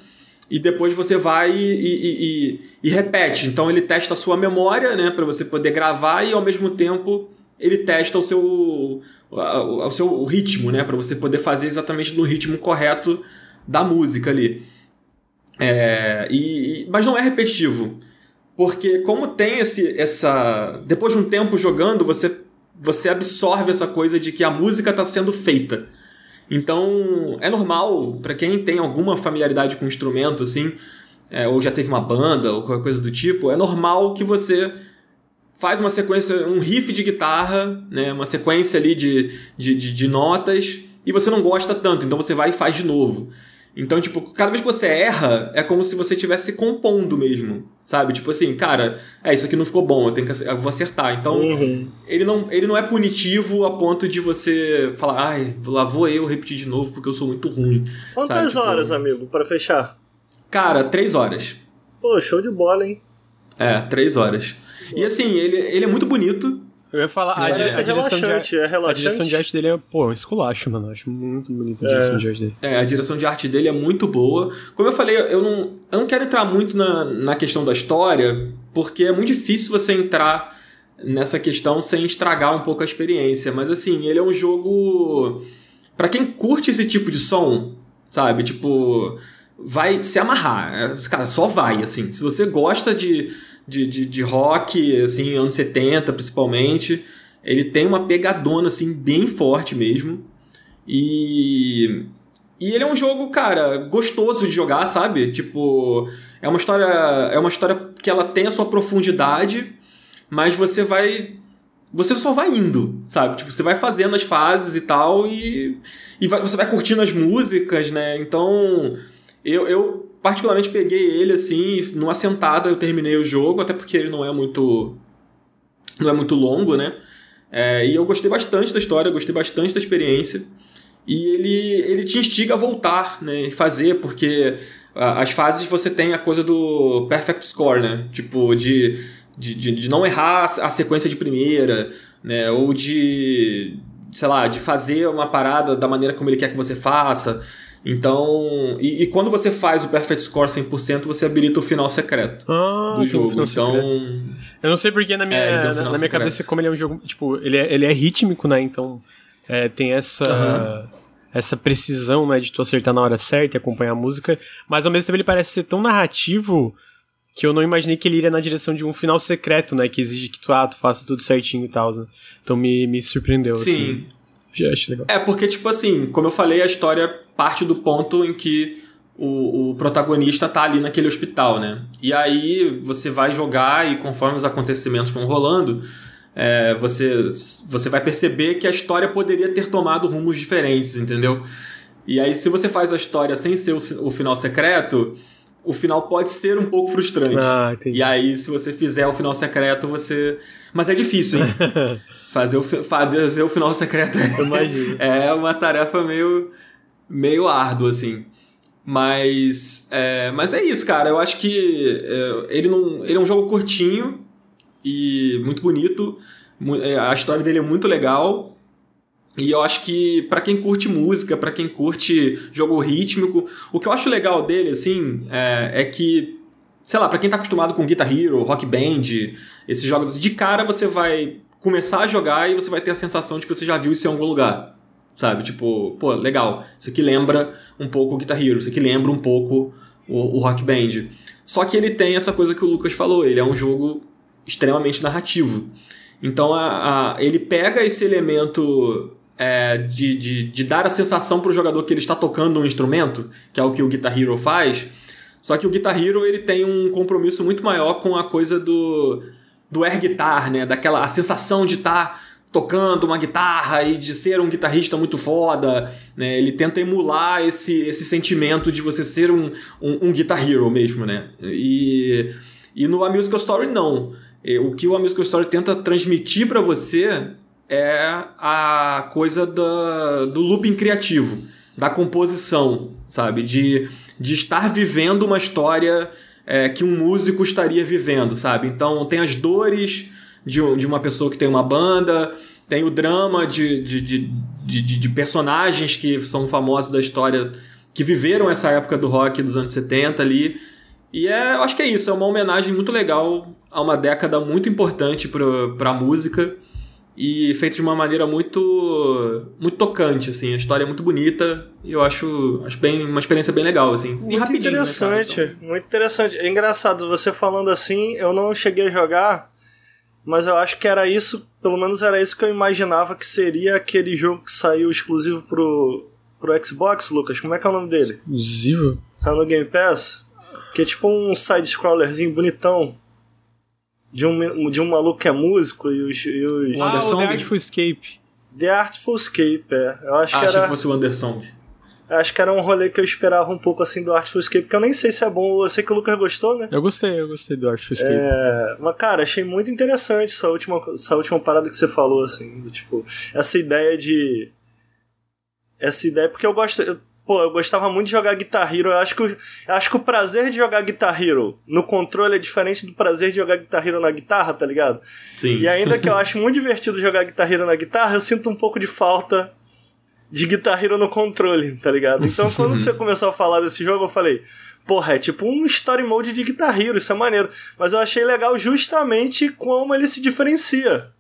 E depois você vai e, e, e, e repete. Então ele testa a sua memória, né? Para você poder gravar e ao mesmo tempo ele testa o seu, o, o seu ritmo, né? Para você poder fazer exatamente no ritmo correto da música ali. É, e, mas não é repetitivo. Porque como tem esse, essa... Depois de um tempo jogando, você você absorve essa coisa de que a música está sendo feita. Então, é normal, para quem tem alguma familiaridade com o instrumento, assim, é, ou já teve uma banda, ou qualquer coisa do tipo, é normal que você faz uma sequência, um riff de guitarra, né, uma sequência ali de, de, de, de notas, e você não gosta tanto, então você vai e faz de novo. Então, tipo, cada vez que você erra, é como se você estivesse compondo mesmo. Sabe? Tipo assim, cara, é, isso aqui não ficou bom, eu tenho que eu vou acertar. Então, uhum. ele, não, ele não é punitivo a ponto de você falar, ai, lá vou eu repetir de novo porque eu sou muito ruim. Quantas sabe? horas, tipo, amigo, para fechar? Cara, três horas. Pô, show de bola, hein? É, três horas. E assim, ele, ele é muito bonito. Eu ia falar, a, é, a, direção de, é relaxante. a direção de arte dele é, pô, um esculacho, mano. Eu acho muito bonito a direção de arte dele. É, a direção de arte dele é muito boa. Como eu falei, eu não, eu não quero entrar muito na, na questão da história, porque é muito difícil você entrar nessa questão sem estragar um pouco a experiência. Mas assim, ele é um jogo. para quem curte esse tipo de som, sabe? Tipo. vai se amarrar. É, cara, só vai, assim. Se você gosta de, de, de, de rock, assim, anos 70 principalmente, ele tem uma pegadona, assim, bem forte mesmo. E. E ele é um jogo, cara, gostoso de jogar, sabe? Tipo, é uma história, é uma história que ela tem a sua profundidade, mas você vai você só vai indo, sabe? Tipo, você vai fazendo as fases e tal e, e vai, você vai curtindo as músicas, né? Então, eu, eu particularmente peguei ele assim, numa sentada eu terminei o jogo, até porque ele não é muito não é muito longo, né? É, e eu gostei bastante da história, gostei bastante da experiência. E ele, ele te instiga a voltar, né? E fazer, porque as fases você tem a coisa do perfect score, né? Tipo, de de, de, de, não errar a sequência de primeira, né? Ou de, sei lá, de fazer uma parada da maneira como ele quer que você faça. Então, e, e quando você faz o Perfect Score 100%, você habilita o final secreto ah, do jogo. Então, secreto. eu não sei porque na minha, é, na, na minha cabeça, como ele é um jogo, tipo, ele é, ele é rítmico, né? Então, é, tem essa. Uhum. Essa precisão, né, de tu acertar na hora certa e acompanhar a música, mas ao mesmo tempo ele parece ser tão narrativo que eu não imaginei que ele iria na direção de um final secreto, né? Que exige que tu, ah, tu faça tudo certinho e tal, né? Então me, me surpreendeu, Sim. Assim. É, porque, tipo assim, como eu falei, a história parte do ponto em que o, o protagonista tá ali naquele hospital, né? E aí você vai jogar e conforme os acontecimentos vão rolando, é, você, você vai perceber que a história poderia ter tomado rumos diferentes, entendeu? E aí, se você faz a história sem ser o, o final secreto, o final pode ser um pouco frustrante. Ah, entendi. E aí, se você fizer o final secreto, você. Mas é difícil, hein? fazer, o, fazer o final secreto é, é uma tarefa meio, meio árdua, assim. Mas é, mas é isso, cara. Eu acho que é, ele, não, ele é um jogo curtinho e muito bonito. É, a história dele é muito legal. E eu acho que para quem curte música, para quem curte jogo rítmico, o que eu acho legal dele, assim, é, é que, sei lá, para quem tá acostumado com Guitar Hero, Rock Band, esses jogos, de cara você vai começar a jogar e você vai ter a sensação de que você já viu isso em algum lugar. Sabe? Tipo, pô, legal. Isso aqui lembra um pouco o Guitar Hero, isso aqui lembra um pouco o, o Rock Band. Só que ele tem essa coisa que o Lucas falou, ele é um jogo extremamente narrativo. Então a, a, ele pega esse elemento é, de, de, de, dar a sensação para o jogador que ele está tocando um instrumento, que é o que o Guitar Hero faz. Só que o Guitar Hero ele tem um compromisso muito maior com a coisa do, do air guitar, né? Daquela a sensação de estar tá tocando uma guitarra e de ser um guitarrista muito foda. Né? Ele tenta emular esse, esse sentimento de você ser um, um, um Guitar Hero mesmo, né? E, e no A Musical Story não. O que o A Musical Story tenta transmitir para você é a coisa da, do looping criativo, da composição, sabe? De, de estar vivendo uma história é, que um músico estaria vivendo, sabe? Então tem as dores de, de uma pessoa que tem uma banda, tem o drama de, de, de, de, personagens que são famosos da história, que viveram essa época do rock dos anos 70 ali. E é, eu acho que é isso, é uma homenagem muito legal a uma década muito importante para a música e feito de uma maneira muito muito tocante assim. A história é muito bonita e eu acho acho bem uma experiência bem legal assim. Muito né, interessante né, então... muito interessante. É engraçado você falando assim eu não cheguei a jogar mas eu acho que era isso pelo menos era isso que eu imaginava que seria aquele jogo que saiu exclusivo pro pro Xbox Lucas como é que é o nome dele exclusivo saiu no Game Pass que é tipo um side scrollerzinho bonitão de um, de um maluco que é músico e os. E os... Ah, o The Artful Escape. The Artful Escape, é. Eu acho ah, que era. Achei que fosse o Anderson. Acho que era um rolê que eu esperava um pouco assim do Artful Escape, porque eu nem sei se é bom. Eu sei que o Lucas gostou, né? Eu gostei, eu gostei do Artful Escape. É... Mas, cara, achei muito interessante essa última, essa última parada que você falou, assim. Tipo, essa ideia de. Essa ideia, porque eu gosto. Eu Pô, eu gostava muito de jogar Guitar Hero. Eu acho que, eu acho que o prazer de jogar Guitar Hero no controle é diferente do prazer de jogar Guitar Hero na guitarra, tá ligado? Sim. E ainda que eu acho muito divertido jogar Guitar Hero na guitarra, eu sinto um pouco de falta de Guitar Hero no controle, tá ligado? Então quando você começou a falar desse jogo, eu falei, porra, é tipo um story mode de Guitar Hero, isso é maneiro. Mas eu achei legal justamente como ele se diferencia.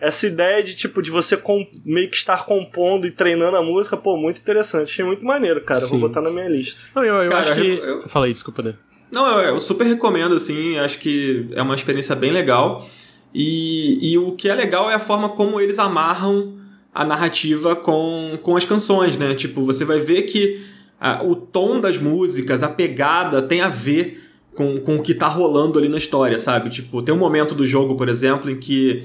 essa ideia de, tipo, de você meio que estar compondo e treinando a música, pô, muito interessante. Achei muito maneiro, cara. Sim. Vou botar na minha lista. Não, eu, eu cara, acho que... Eu... Falei, desculpa, né? Não, eu, eu, super recomendo, assim, acho que é uma experiência bem legal. E, e o que é legal é a forma como eles amarram a narrativa com, com as canções, né? Tipo, você vai ver que o tom das músicas, a pegada tem a ver com, com o que tá rolando ali na história, sabe? Tipo, tem um momento do jogo, por exemplo, em que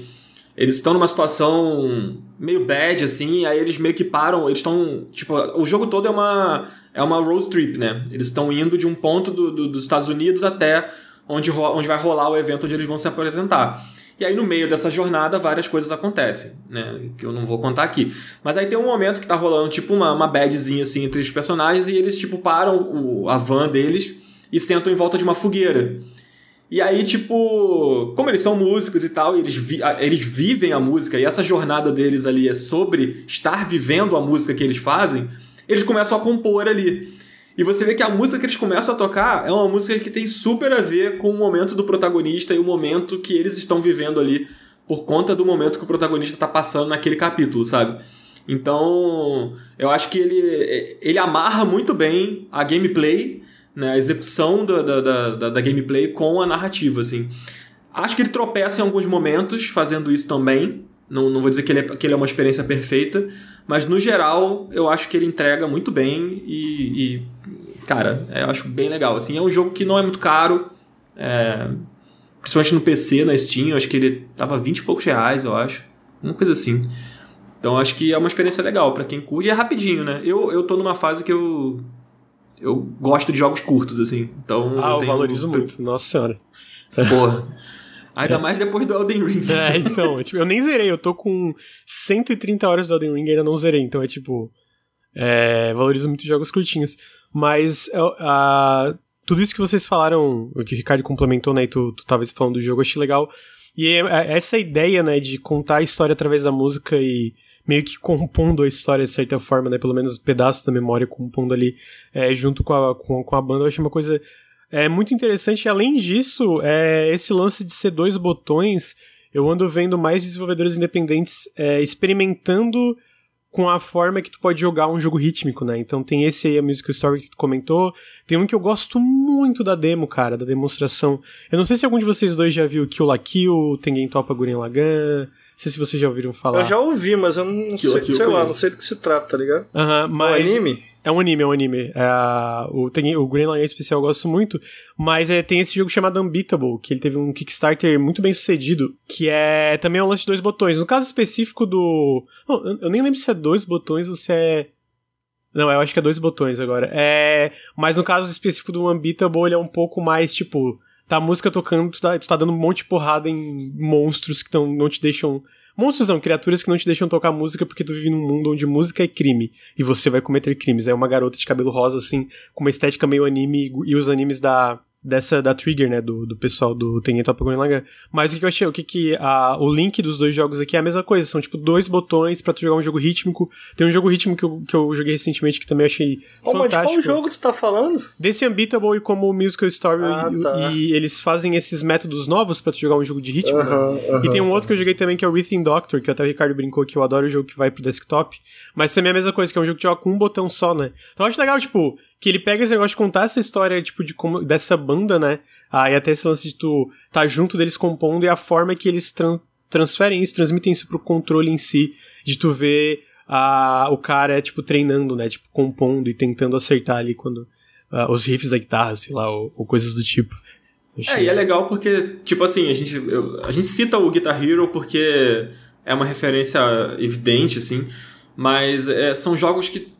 eles estão numa situação meio bad, assim, aí eles meio que param, eles estão. Tipo, o jogo todo é uma. É uma road trip, né? Eles estão indo de um ponto do, do, dos Estados Unidos até onde, onde vai rolar o evento onde eles vão se apresentar. E aí, no meio dessa jornada, várias coisas acontecem, né? Que eu não vou contar aqui. Mas aí tem um momento que tá rolando, tipo, uma, uma badzinha, assim, entre os personagens, e eles, tipo, param o, a van deles e sentam em volta de uma fogueira. E aí, tipo, como eles são músicos e tal, eles, vi eles vivem a música, e essa jornada deles ali é sobre estar vivendo a música que eles fazem, eles começam a compor ali. E você vê que a música que eles começam a tocar é uma música que tem super a ver com o momento do protagonista e o momento que eles estão vivendo ali, por conta do momento que o protagonista está passando naquele capítulo, sabe? Então, eu acho que ele, ele amarra muito bem a gameplay né, a execução da, da, da, da, gameplay com a narrativa, assim. Acho que ele tropeça em alguns momentos fazendo isso também. Não, não vou dizer que ele, é, que ele é uma experiência perfeita, mas no geral eu acho que ele entrega muito bem e, e cara, é, eu acho bem legal. Assim, é um jogo que não é muito caro, é, principalmente no PC, na Steam, eu acho que ele tava 20 e poucos reais, eu acho. Uma coisa assim. Então acho que é uma experiência legal para quem curte e é rapidinho, né? Eu, eu tô numa fase que eu eu gosto de jogos curtos, assim. Então, ah, eu, eu valorizo muito, nossa senhora. Porra. Ainda é. mais depois do Elden Ring. É, então, tipo, eu nem zerei, eu tô com 130 horas do Elden Ring e ainda não zerei, então é tipo. É, valorizo muito jogos curtinhos. Mas uh, tudo isso que vocês falaram, o que o Ricardo complementou, né, e tu, tu tava falando do jogo, eu achei legal. E é, é essa ideia, né, de contar a história através da música e meio que compondo a história de certa forma, né? Pelo menos pedaços da memória compondo ali é, junto com a, com, com a banda. Eu achei uma coisa é, muito interessante. E além disso, é, esse lance de ser dois botões, eu ando vendo mais desenvolvedores independentes é, experimentando com a forma que tu pode jogar um jogo rítmico, né? Então tem esse aí, a Musical Story que tu comentou. Tem um que eu gosto muito da demo, cara, da demonstração. Eu não sei se algum de vocês dois já viu Kill la Kill, Tengen Topa Gurren Lagann. Não sei se vocês já ouviram falar. Eu já ouvi, mas eu não Kill sei, sei lá, não sei do que se trata, tá ligado? Aham, uh -huh, mas... É um anime? É um anime, é um anime. É, o, tem, o Green Line especial eu gosto muito, mas é, tem esse jogo chamado Unbeatable, que ele teve um Kickstarter muito bem sucedido, que é também um lance de dois botões. No caso específico do. Não, eu nem lembro se é dois botões ou se é. Não, eu acho que é dois botões agora. É, mas no caso específico do Unbeatable, ele é um pouco mais tipo. Tá a música tocando, tu tá, tu tá dando um monte de porrada em monstros que tão, não te deixam Monstros não, criaturas que não te deixam tocar música porque tu vive num mundo onde música é crime e você vai cometer crimes. É uma garota de cabelo rosa, assim, com uma estética meio anime e os animes da dessa da Trigger, né, do, do pessoal do Tengen Toppa Gurren. Mas o que, que eu achei, o que que a, o link dos dois jogos aqui é a mesma coisa, são tipo dois botões para tu jogar um jogo rítmico. Tem um jogo rítmico que eu, que eu joguei recentemente que também achei oh, fantástico. Mas qual jogo tu tá falando? Desse Unbeatable e como o Musical Story ah, e, tá. e, eles fazem esses métodos novos para tu jogar um jogo de ritmo. Uh -huh, uh -huh, e tem um outro que eu joguei também que é o Within Doctor, que até o Ricardo brincou que eu adoro o jogo que vai pro desktop, mas também é a mesma coisa, que é um jogo que joga com um botão só, né? Então eu acho legal, tipo, que ele pega esse negócio de contar essa história, tipo, de como, dessa banda, né? Ah, e até esse lance de tu tá junto deles compondo e a forma que eles tran transferem isso, transmitem isso pro controle em si, de tu ver ah, o cara, tipo, treinando, né? Tipo, compondo e tentando acertar ali quando ah, os riffs da guitarra, sei lá, ou, ou coisas do tipo. Achei... É, e é legal porque, tipo assim, a gente, eu, a gente cita o Guitar Hero porque é uma referência evidente, assim, mas é, são jogos que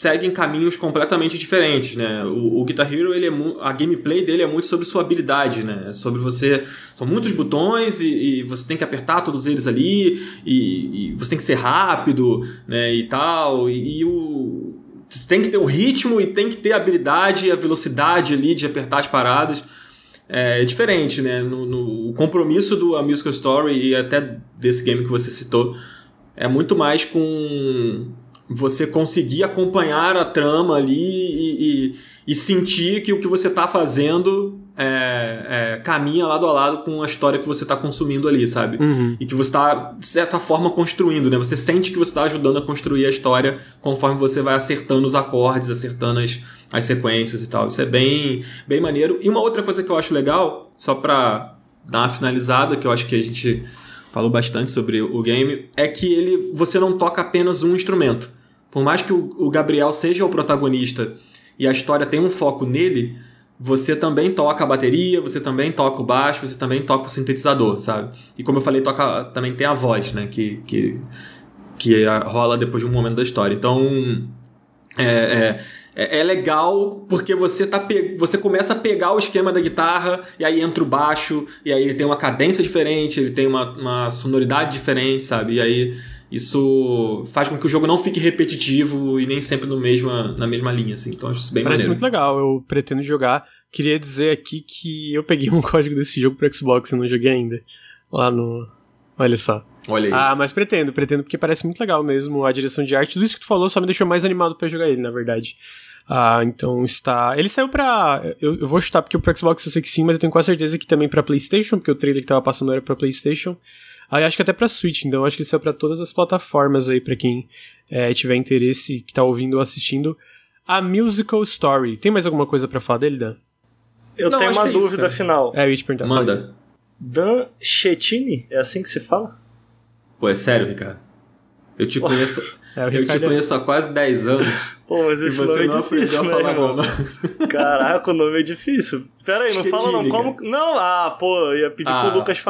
seguem caminhos completamente diferentes, né? O, o Guitar Hero, ele é a gameplay dele é muito sobre sua habilidade, né? É sobre você... São muitos botões e, e você tem que apertar todos eles ali e, e, você tem que ser rápido, né? E tal. E, e o... Você tem que ter o ritmo e tem que ter a habilidade e a velocidade ali de apertar as paradas. É, é diferente, né? No, no, o compromisso do A Musical Story e até desse game que você citou é muito mais com você conseguir acompanhar a trama ali e, e, e sentir que o que você está fazendo é, é, caminha lado a lado com a história que você está consumindo ali, sabe? Uhum. E que você está, de certa forma, construindo, né? Você sente que você está ajudando a construir a história conforme você vai acertando os acordes, acertando as, as sequências e tal. Isso é bem, bem maneiro. E uma outra coisa que eu acho legal, só pra dar uma finalizada, que eu acho que a gente falou bastante sobre o game, é que ele você não toca apenas um instrumento. Por mais que o, Gabriel seja o protagonista e a história tenha um foco nele, você também toca a bateria, você também toca o baixo, você também toca o sintetizador, sabe? E como eu falei, toca também tem a voz, né? Que, que, que rola depois de um momento da história. Então, é, é, é legal porque você, tá pe... você começa a pegar o esquema da guitarra e aí entra o baixo, e aí ele tem uma cadência diferente, ele tem uma, uma sonoridade diferente, sabe? E aí isso faz com que o jogo não fique repetitivo e nem sempre no mesma, na mesma linha, assim. Então acho isso bem Parece maneiro. muito legal, eu pretendo jogar. Queria dizer aqui que eu peguei um código desse jogo pro Xbox e não joguei ainda. Lá no. Olha só. Olha aí. Ah, mas pretendo, pretendo, porque parece muito legal mesmo a direção de arte. Tudo isso que tu falou só me deixou mais animado para jogar ele, na verdade. Ah, então está. Ele saiu pra. Eu, eu vou chutar porque o pro Xbox eu sei que sim, mas eu tenho quase certeza que também pra PlayStation, porque o trailer que tava passando era pra PlayStation. Aí acho que até pra Switch, então acho que isso é pra todas as plataformas aí, pra quem é, tiver interesse, que tá ouvindo ou assistindo. A Musical Story. Tem mais alguma coisa pra falar dele, Dan? Eu Não, tenho uma é isso, dúvida cara. final. É, eu ia te perguntar. Manda. Dan Chetini? É assim que se fala? Pô, é sério, Ricardo? Eu te conheço. É, eu te é- conheço há quase 10 anos. Pô, mas esse nome é difícil, né, falar irmão? Caraca, o nome é difícil. Pera aí, não fala não. Como... Não, ah, pô, eu ia pedir Ah, pro Lucas pô.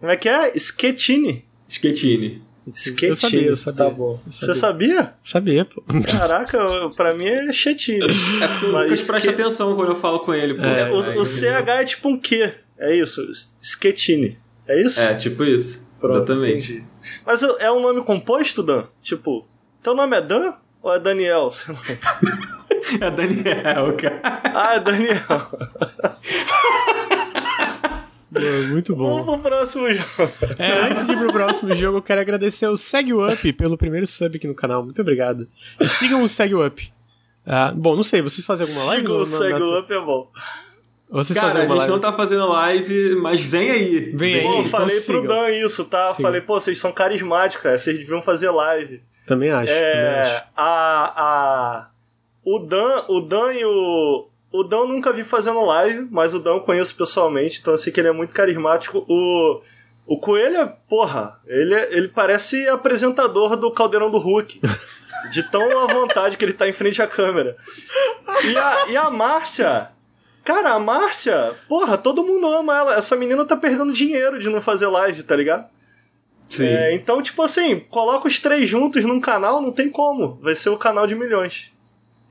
Como é que é? Schettini. Schettini. Schettini. Eu sabia, eu sabia. Tá bom. Eu Você sabia? Sabia, pô. Caraca, pra mim é Chettini. É porque o Mas Lucas presta Ske- atenção quando eu falo com ele, pô. É, o, Aí o CH é tipo um Q. É isso. Schettini. É isso? É, tipo isso. Pronto, Exatamente. entendi. Mas é um nome composto, Dan? Tipo, teu nome é Dan ou é Daniel? Sei lá. É Daniel, cara. Ah, é Daniel. Muito bom. Vamos pro próximo jogo. É, antes de ir pro próximo jogo, eu quero agradecer ao Segue Up pelo primeiro sub aqui no canal. Muito obrigado. E sigam o Segue Up. Ah, bom, não sei, vocês fazem alguma live? Siga no- o na- Segue na- Up é bom. Vocês Cara, a gente alguma não live? tá fazendo live, mas vem aí. Vem aí. Pô, então falei pro sigam. Dan isso, tá? Sigam. Falei, pô, vocês são carismáticos, cara. Vocês deviam fazer live. Também acho. também É. acho. A. a o Dan, o Dan e o. O Dan eu nunca vi fazendo live, mas o Dan eu conheço pessoalmente, então eu sei que ele é muito carismático. O. O Coelho é, porra, ele, é- ele parece apresentador do Caldeirão do Hulk. De tão à vontade que ele tá em frente à câmera. E a, e a Márcia. Cara, a Márcia, porra, todo mundo ama ela. Essa menina tá perdendo dinheiro de não fazer live, tá ligado? Sim. É, então, tipo assim, coloca os três juntos num canal, não tem como. Vai ser o canal de milhões.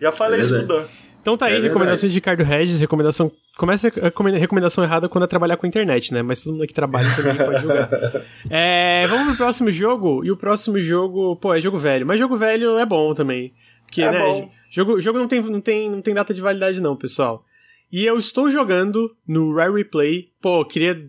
Já falei É isso pro. Dan. Então tá aí, É recomendação de Ricardo Regis, recomendação. Começa a recomenda- recomendação errada quando é trabalhar com internet, né? Mas todo mundo que trabalha também pode jogar. É, vamos pro próximo jogo. E o próximo jogo, pô, é jogo velho. Mas jogo velho é bom também. Porque, É né? bom. Jogo, jogo não, tem, não, tem, não tem data de validade, não, pessoal. E eu estou jogando no Rare Replay. Pô, queria.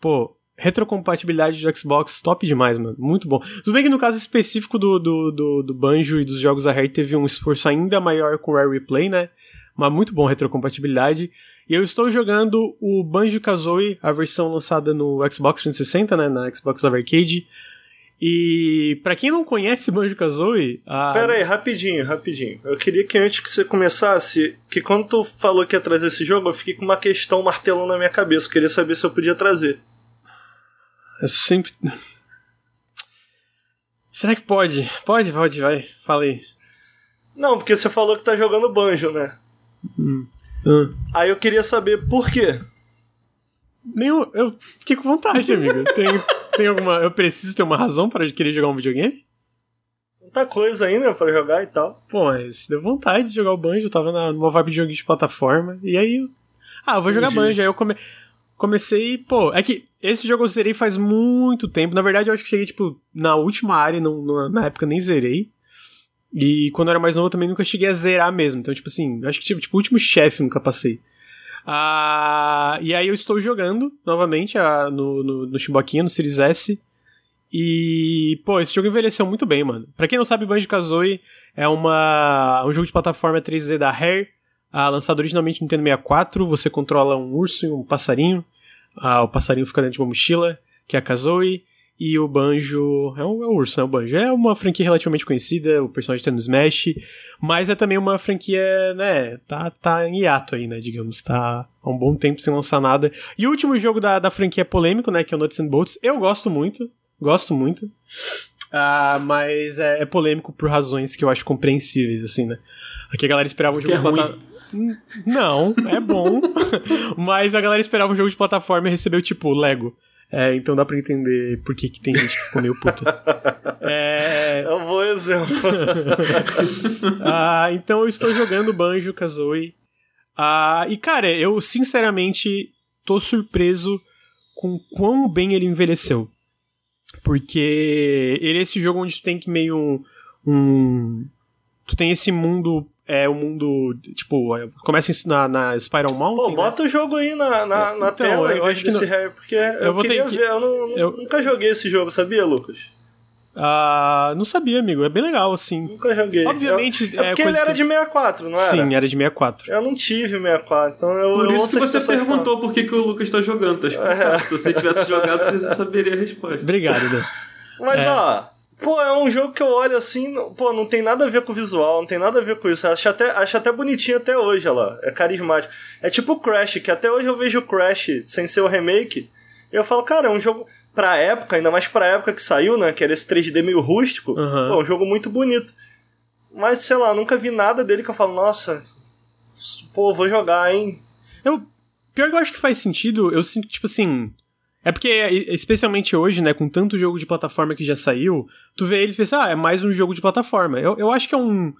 Pô, retrocompatibilidade do Xbox, top demais, mano. Muito bom. Tudo bem que no caso específico do, do, do, do Banjo e dos jogos da Rare teve um esforço ainda maior com o Rare Replay, né? Mas muito bom retrocompatibilidade. E eu estou jogando o Banjo Kazooie, a versão lançada no Xbox 360, né? Na Xbox Live Arcade. E pra quem não conhece Banjo Kazooie, a... Pera aí, rapidinho, rapidinho. Eu queria que antes que você começasse, que quando tu falou que ia trazer esse jogo, eu fiquei com uma questão martelando na minha cabeça. Eu queria saber se eu podia trazer. Eu sempre. Será que pode? Pode, pode, vai. Fala aí. Não, porque você falou que tá jogando banjo, né? Hum. Aí eu queria saber por quê. Nenhum, eu fiquei com vontade, amigo. Tem, tem alguma. Eu preciso ter uma razão para querer jogar um videogame? Muita coisa ainda pra jogar e tal. Pô, mas deu vontade de jogar o banjo. Eu tava numa vibe de jogo de plataforma. E aí. eu- Ah, eu vou jogar Entendi. banjo. Aí eu come, comecei. Pô, é que esse jogo eu zerei faz muito tempo. Na verdade, eu acho que cheguei, tipo, na última área. Não, na época nem zerei. E quando eu era mais novo eu também nunca cheguei a zerar mesmo. Então, tipo assim, acho que tipo, tipo, o último chefe nunca passei. Ah, e aí eu estou jogando novamente ah, no, no, no Chiboquinha, no Series S. E, pô, esse jogo envelheceu muito bem, mano. Pra quem não sabe, Banjo-Kazooie é uma, um jogo de plataforma 3D da Rare, ah, lançado originalmente no Nintendo 64. Você controla um urso e um passarinho. Ah, o passarinho fica dentro de uma mochila, que é a Kazooie. E o Banjo. É um, é um urso, né? O Banjo é uma franquia relativamente conhecida, o personagem tá no Smash, mas é também uma franquia, né? Tá, tá em hiato aí, né? Digamos, tá há um bom tempo sem lançar nada. E o último jogo da, da franquia é polêmico, né? Que é o Nuts and Bolts. Eu gosto muito, gosto muito. Uh, mas é, é, polêmico por razões que eu acho compreensíveis, assim, né? Aqui a galera esperava um jogo é plataforma. Não, é bom. mas a galera esperava um jogo de plataforma e recebeu, tipo, Lego. É, então dá pra entender por que, que tem gente que ficou meio puta. É... é um bom exemplo. ah, então eu estou jogando Banjo Kazooie. Ah, e cara, eu sinceramente tô surpreso com quão bem ele envelheceu. Porque ele é esse jogo onde tu tem que meio um, um tu tem esse mundo é o um mundo, tipo, começa na, na Spiral Mountain. Pô, bota né? o jogo aí na, na, na então, tela eu acho desse não... porque eu, eu queria que... ver, eu, não, eu nunca joguei esse jogo, sabia, Lucas? Ah, não sabia, amigo. É bem legal, assim. Nunca joguei. Obviamente. É, é porque ele era que... de 64, não era? Sim, era de 64. Eu não tive 64, então eu. Por isso que você perguntou por que, que o Lucas tá jogando, tá explicado. É. Se você tivesse jogado, você saberia a resposta. Obrigado, Dan. Mas, é. ó. Pô, é um jogo que eu olho assim, pô, não tem nada a ver com o visual, não tem nada a ver com isso. Acho até, acho até bonitinho até hoje, olha lá. É carismático. É tipo o Crash, que até hoje eu vejo o Crash sem ser o remake. E eu falo, cara, é um jogo pra época, ainda mais pra época que saiu, né? Que era esse 3D meio rústico. Uhum. Pô, um jogo muito bonito. Mas, sei lá, nunca vi nada dele que eu falo, nossa, pô, vou jogar, hein? Eu, pior que eu acho que faz sentido, eu sinto, tipo assim, é porque, especialmente hoje, né, com tanto jogo de plataforma que já saiu, tu vê ele e pensa, ah, é mais um jogo de plataforma. Eu, eu acho que é um.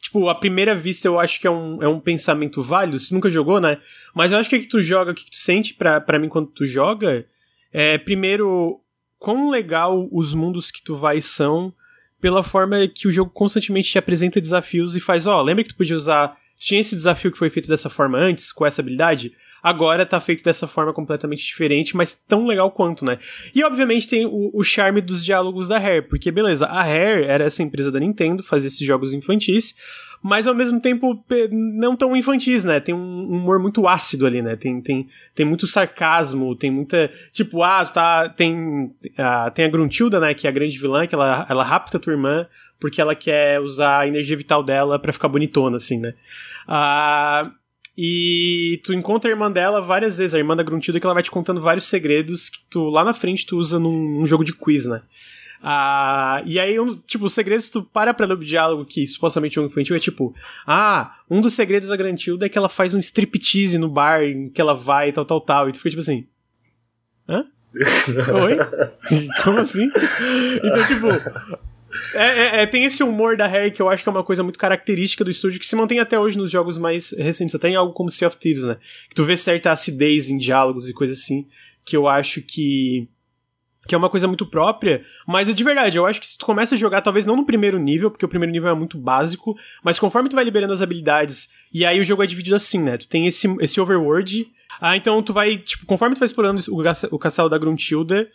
Tipo, à primeira vista eu acho que é um, é um pensamento válido. Você nunca jogou, né? Mas eu acho que o que tu joga, o que tu sente pra mim quando tu joga, é primeiro, quão legal os mundos que tu vai são, pela forma que o jogo constantemente te apresenta desafios e faz, ó, oh, lembra que tu podia usar. Tinha esse desafio que foi feito dessa forma antes, com essa habilidade? Agora tá feito dessa forma completamente diferente, mas tão legal quanto, né? E obviamente tem o, o charme dos diálogos da Rare, porque beleza, a Rare era essa empresa da Nintendo, fazia esses jogos infantis, mas ao mesmo tempo não tão infantis, né? Tem um humor muito ácido ali, né? Tem, tem, tem muito sarcasmo, tem muita. Tipo, ah, tá. Tem, tem a Gruntilda, né? Que é a grande vilã, que ela, ela rapta a tua irmã porque ela quer usar a energia vital dela para ficar bonitona, assim, né? Ah. E tu encontra a irmã dela várias vezes, a irmã da Gruntilda, que ela vai te contando vários segredos que tu lá na frente tu usa num, num jogo de quiz, né? Ah, e aí, um, tipo, os segredos, tu para pra ler o diálogo que supostamente é um infantil, é tipo, ah, um dos segredos da Grantilda é que ela faz um striptease no bar em que ela vai e tal, tal, tal. E tu fica tipo assim, hã? Oi? Como assim? Então, tipo, é, é, é, tem esse humor da Harry que eu acho que é uma coisa muito característica do estúdio que se mantém até hoje nos jogos mais recentes, até em algo como Sea of Thieves, né? Que tu vê certa acidez em diálogos e coisa assim, que eu acho que que é uma coisa muito própria, mas é de verdade, eu acho que se tu começa a jogar, talvez não no primeiro nível, porque o primeiro nível é muito básico, mas conforme tu vai liberando as habilidades, e aí o jogo é dividido assim, né? Tu tem esse, esse overworld, ah, então tu vai, tipo, conforme tu vai explorando o, o castelo da Gruntilda,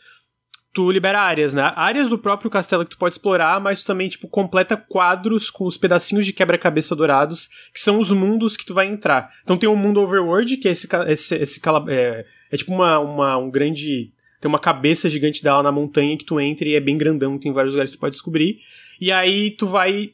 tu libera áreas, né? Áreas do próprio castelo que tu pode explorar, mas tu também, tipo, completa quadros com os pedacinhos de quebra-cabeça dourados, que são os mundos que tu vai entrar. Então tem o um mundo overworld, que é esse, esse, esse é, é tipo uma, uma, um grande... Tem uma cabeça gigante dela na montanha que tu entra e é bem grandão, tem vários lugares que você pode descobrir. E aí tu vai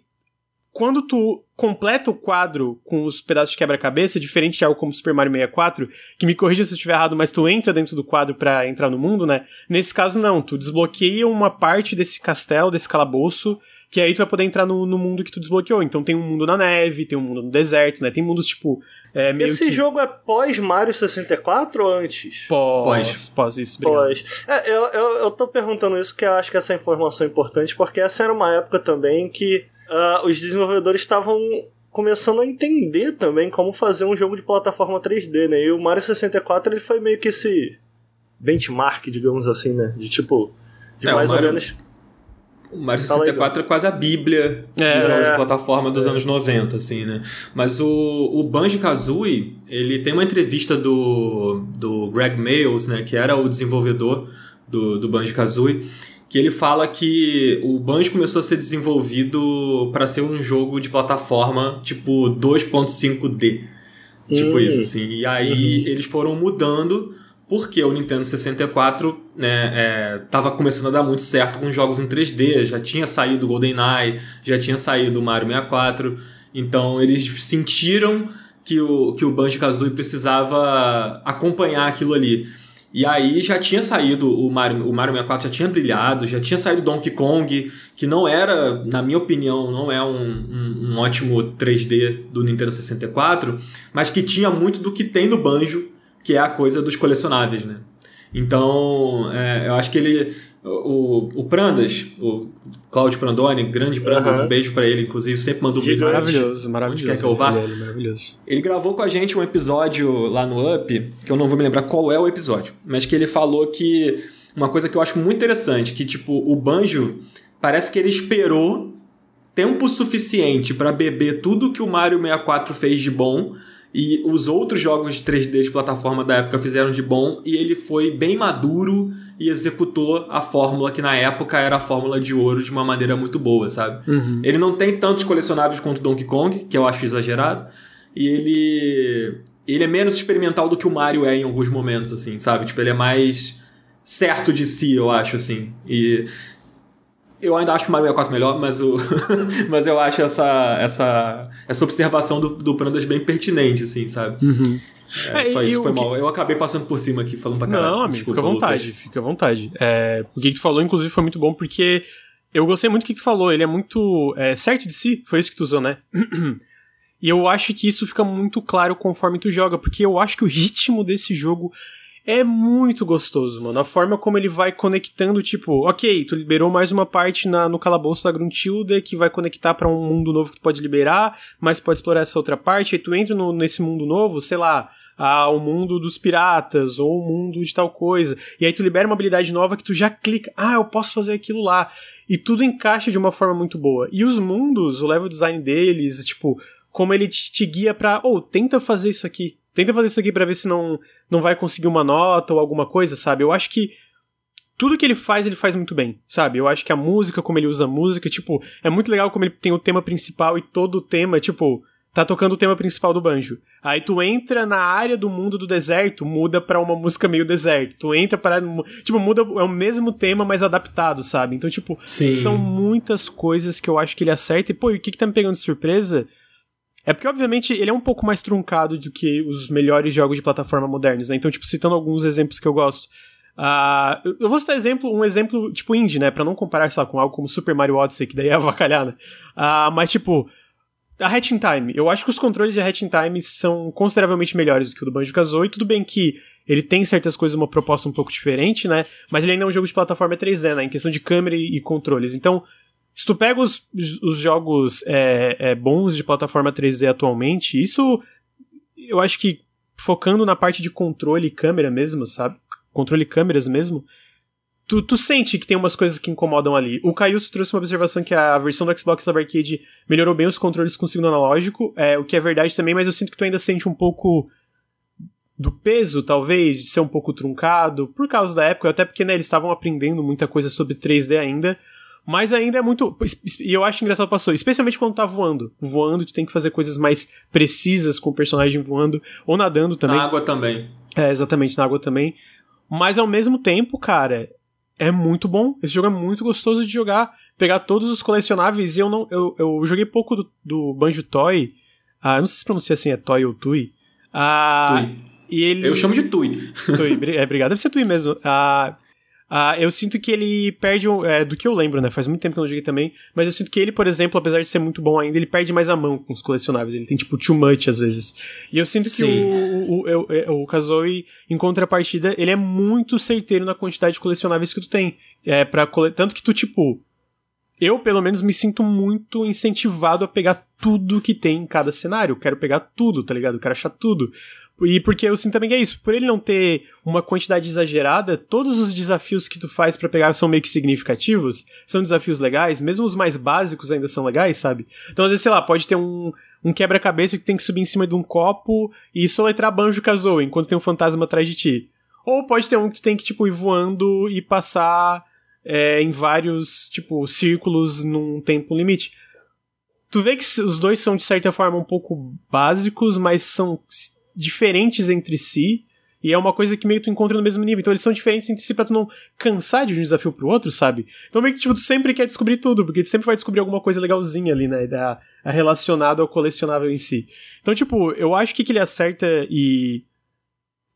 quando tu completa o quadro com os pedaços de quebra-cabeça, diferente de algo como Super Mario 64, que me corrija se eu estiver errado, mas tu entra dentro do quadro para entrar no mundo, né? Nesse caso, não. Tu desbloqueia uma parte desse castelo, desse calabouço, que aí tu vai poder entrar no, no mundo que tu desbloqueou. Então tem um mundo na neve, tem um mundo no deserto, né? Tem mundos, tipo, é, Esse que... jogo é pós Mario 64 ou antes? Pós. Pós, pós isso, obrigado. Pós. É, eu, eu, eu tô perguntando isso porque eu acho que essa informação é importante, porque essa era uma época também que uh, os desenvolvedores estavam começando a entender também como fazer um jogo de plataforma 3D, né? E o Mario 64 ele foi meio que esse benchmark, digamos assim, né? De tipo, de é, mais Mario, ou menos. O Mario 64 aí, é quase a bíblia é, dos jogos é, de plataforma dos é. anos 90, assim, né? Mas o, o Banjo-Kazooie, ele tem uma entrevista do, do Greg Mayles, né? Que era o desenvolvedor do, do Banjo-Kazooie que ele fala que o Banjo começou a ser desenvolvido para ser um jogo de plataforma tipo 2.5D. Tipo Hum. isso, assim. E aí Uhum. eles foram mudando porque o Nintendo 64 né, é, tava começando a dar muito certo com jogos em 3D, já tinha saído o GoldenEye, já tinha saído o Mario 64, então eles sentiram que o, que o Banjo-Kazooie precisava acompanhar aquilo ali. E aí já tinha saído o Mario, o Mario 64 já tinha brilhado, já tinha saído Donkey Kong, que não era, na minha opinião, não é um, um, um ótimo 3D do Nintendo 64, mas que tinha muito do que tem no Banjo, que é a coisa dos colecionáveis, né? Então, é, eu acho que ele. O, o Prandas, o Claudio Prandoni, grande Prandas, Aham. um beijo pra ele, inclusive, sempre manda um pra gente. Maravilhoso, maravilhoso. Onde quer que eu vá. Ele, maravilhoso. Ele gravou com a gente um episódio lá no Up, que eu não vou me lembrar qual é o episódio, mas que ele falou que uma coisa que eu acho muito interessante, que tipo, o Banjo parece que ele esperou tempo suficiente pra beber tudo que o Mario 64 fez de bom e os outros jogos de 3D de plataforma da época fizeram de bom e ele foi bem maduro e executou a fórmula que na época era a fórmula de ouro de uma maneira muito boa, sabe? Uhum. Ele não tem tantos colecionáveis quanto Donkey Kong, que eu acho exagerado. E ele. Ele é menos experimental do que o Mario é em alguns momentos, assim, sabe? Tipo, ele é mais certo de si, eu acho, assim. E. Eu ainda acho o Mario 64 melhor, mas, o mas eu acho essa, essa, essa observação do, do Prandas bem pertinente, assim, sabe? Uhum. É, É, só isso foi que- mal. Eu acabei passando por cima aqui, falando pra caralho. Não, amigo, Desculpa, fica à Lucas. vontade, fica à vontade. É, o que tu falou, inclusive, foi muito bom, porque eu gostei muito do que tu falou. Ele é muito é, certo de si, foi isso que tu usou, né? e eu acho que isso fica muito claro conforme tu joga, porque eu acho que o ritmo desse jogo é muito gostoso, mano. A forma como ele vai conectando, tipo, ok, tu liberou mais uma parte na, no calabouço da Gruntilda que vai conectar pra um mundo novo que tu pode liberar, mas pode explorar essa outra parte, aí tu entra no- nesse mundo novo, sei lá, ah, o mundo dos piratas, ou o mundo de tal coisa. E aí tu libera uma habilidade nova que tu já clica, ah, eu posso fazer aquilo lá. E tudo encaixa de uma forma muito boa. E os mundos, o level design deles, tipo, como ele te, te guia pra, ou tenta fazer isso aqui. Tenta fazer isso aqui pra ver se não, não vai conseguir uma nota ou alguma coisa, sabe? Eu acho que tudo que ele faz, ele faz muito bem, sabe? Eu acho que a música, como ele usa a música, tipo, é muito legal como ele tem o tema principal e todo o tema, tipo, tá tocando o tema principal do banjo. Aí tu entra na área do mundo do deserto, muda pra uma música meio deserto. Tu entra para tipo, muda é o mesmo tema, mas adaptado, sabe? Então, tipo, Sim. são muitas coisas que eu acho que ele acerta. E, pô, e o que, que tá me pegando de surpresa? É porque, obviamente, ele é um pouco mais truncado do que os melhores jogos de plataforma modernos, né? Então, tipo, citando alguns exemplos que eu gosto. Ah, eu- vou citar exemplo, um exemplo, tipo, indie, né? Pra não comparar, sei lá, com algo como Super Mario Odyssey, que daí é avacalhar, né? Ah, mas, tipo, a Hatching Time. Eu acho que os controles de Hatching Time são consideravelmente melhores do que o do Banjo-Kazooie. Tudo bem que ele tem certas coisas, uma proposta um pouco diferente, né? Mas ele ainda é um jogo de plataforma 3D, né? Em questão de câmera e, e controles. Então, se tu pega os, os jogos é, é, bons de plataforma 3D atualmente, isso eu acho que focando na parte de controle e câmera mesmo, sabe? Controle e câmeras mesmo, tu, tu sente que tem umas coisas que incomodam ali. O Caius trouxe uma observação que a versão do Xbox Live Arcade melhorou bem os controles com signo analógico, é, o que é verdade também, mas eu sinto que tu ainda sente um pouco do peso, talvez, de ser um pouco truncado, por causa da época, até porque né, eles estavam aprendendo muita coisa sobre 3D ainda, mas ainda é muito. E eu acho engraçado passou, especialmente quando tá voando. Voando, tu tem que fazer coisas mais precisas com o personagem voando, ou nadando também. Na água também. É, exatamente, na água também. Mas ao mesmo tempo, cara, é muito bom. Esse jogo é muito gostoso de jogar. Pegar todos os colecionáveis e eu não. Eu, eu joguei pouco do, do Banjo Toy. Ah, não sei se pronuncia assim, é Toy ou Tui. Ah, Tui. E ele. Eu chamo de Tui. Tui, é, obrigado. Deve ser Tui mesmo. Ah, ah, eu sinto que ele perde. É, do que eu lembro, né? Faz muito tempo que eu não joguei também. Mas eu sinto que ele, por exemplo, apesar de ser muito bom ainda, ele perde mais a mão com os colecionáveis. Ele tem, tipo, too much às vezes. E eu sinto que Sim. o, o, o, o Kazooie, em contrapartida, ele é muito certeiro na quantidade de colecionáveis que tu tem. É, pra cole... Tanto que tu, tipo. Eu, pelo menos, me sinto muito incentivado a pegar tudo que tem em cada cenário. Eu quero pegar tudo, tá ligado? Eu quero achar tudo. E porque eu sinto também que é isso. Por ele não ter uma quantidade exagerada, todos os desafios que tu faz pra pegar são meio que significativos. São desafios legais, mesmo os mais básicos ainda são legais, sabe? Então, às vezes, sei lá, pode ter um, um quebra-cabeça que tem que subir em cima de um copo e soletrar banjo Kazooie enquanto tem um fantasma atrás de ti. Ou pode ter um que tu tem que, tipo, ir voando e passar é, em vários, tipo, círculos num tempo limite. Tu vê que os dois são, de certa forma, um pouco básicos, mas são diferentes entre si. E é uma coisa que meio tu encontra no mesmo nível. Então eles são diferentes entre si pra tu não cansar de um desafio pro outro, sabe? Então meio que tipo, tu sempre quer descobrir tudo, porque tu sempre vai descobrir alguma coisa legalzinha ali, né? Da, relacionado ao colecionável em si. Então, tipo, eu acho que, que ele acerta e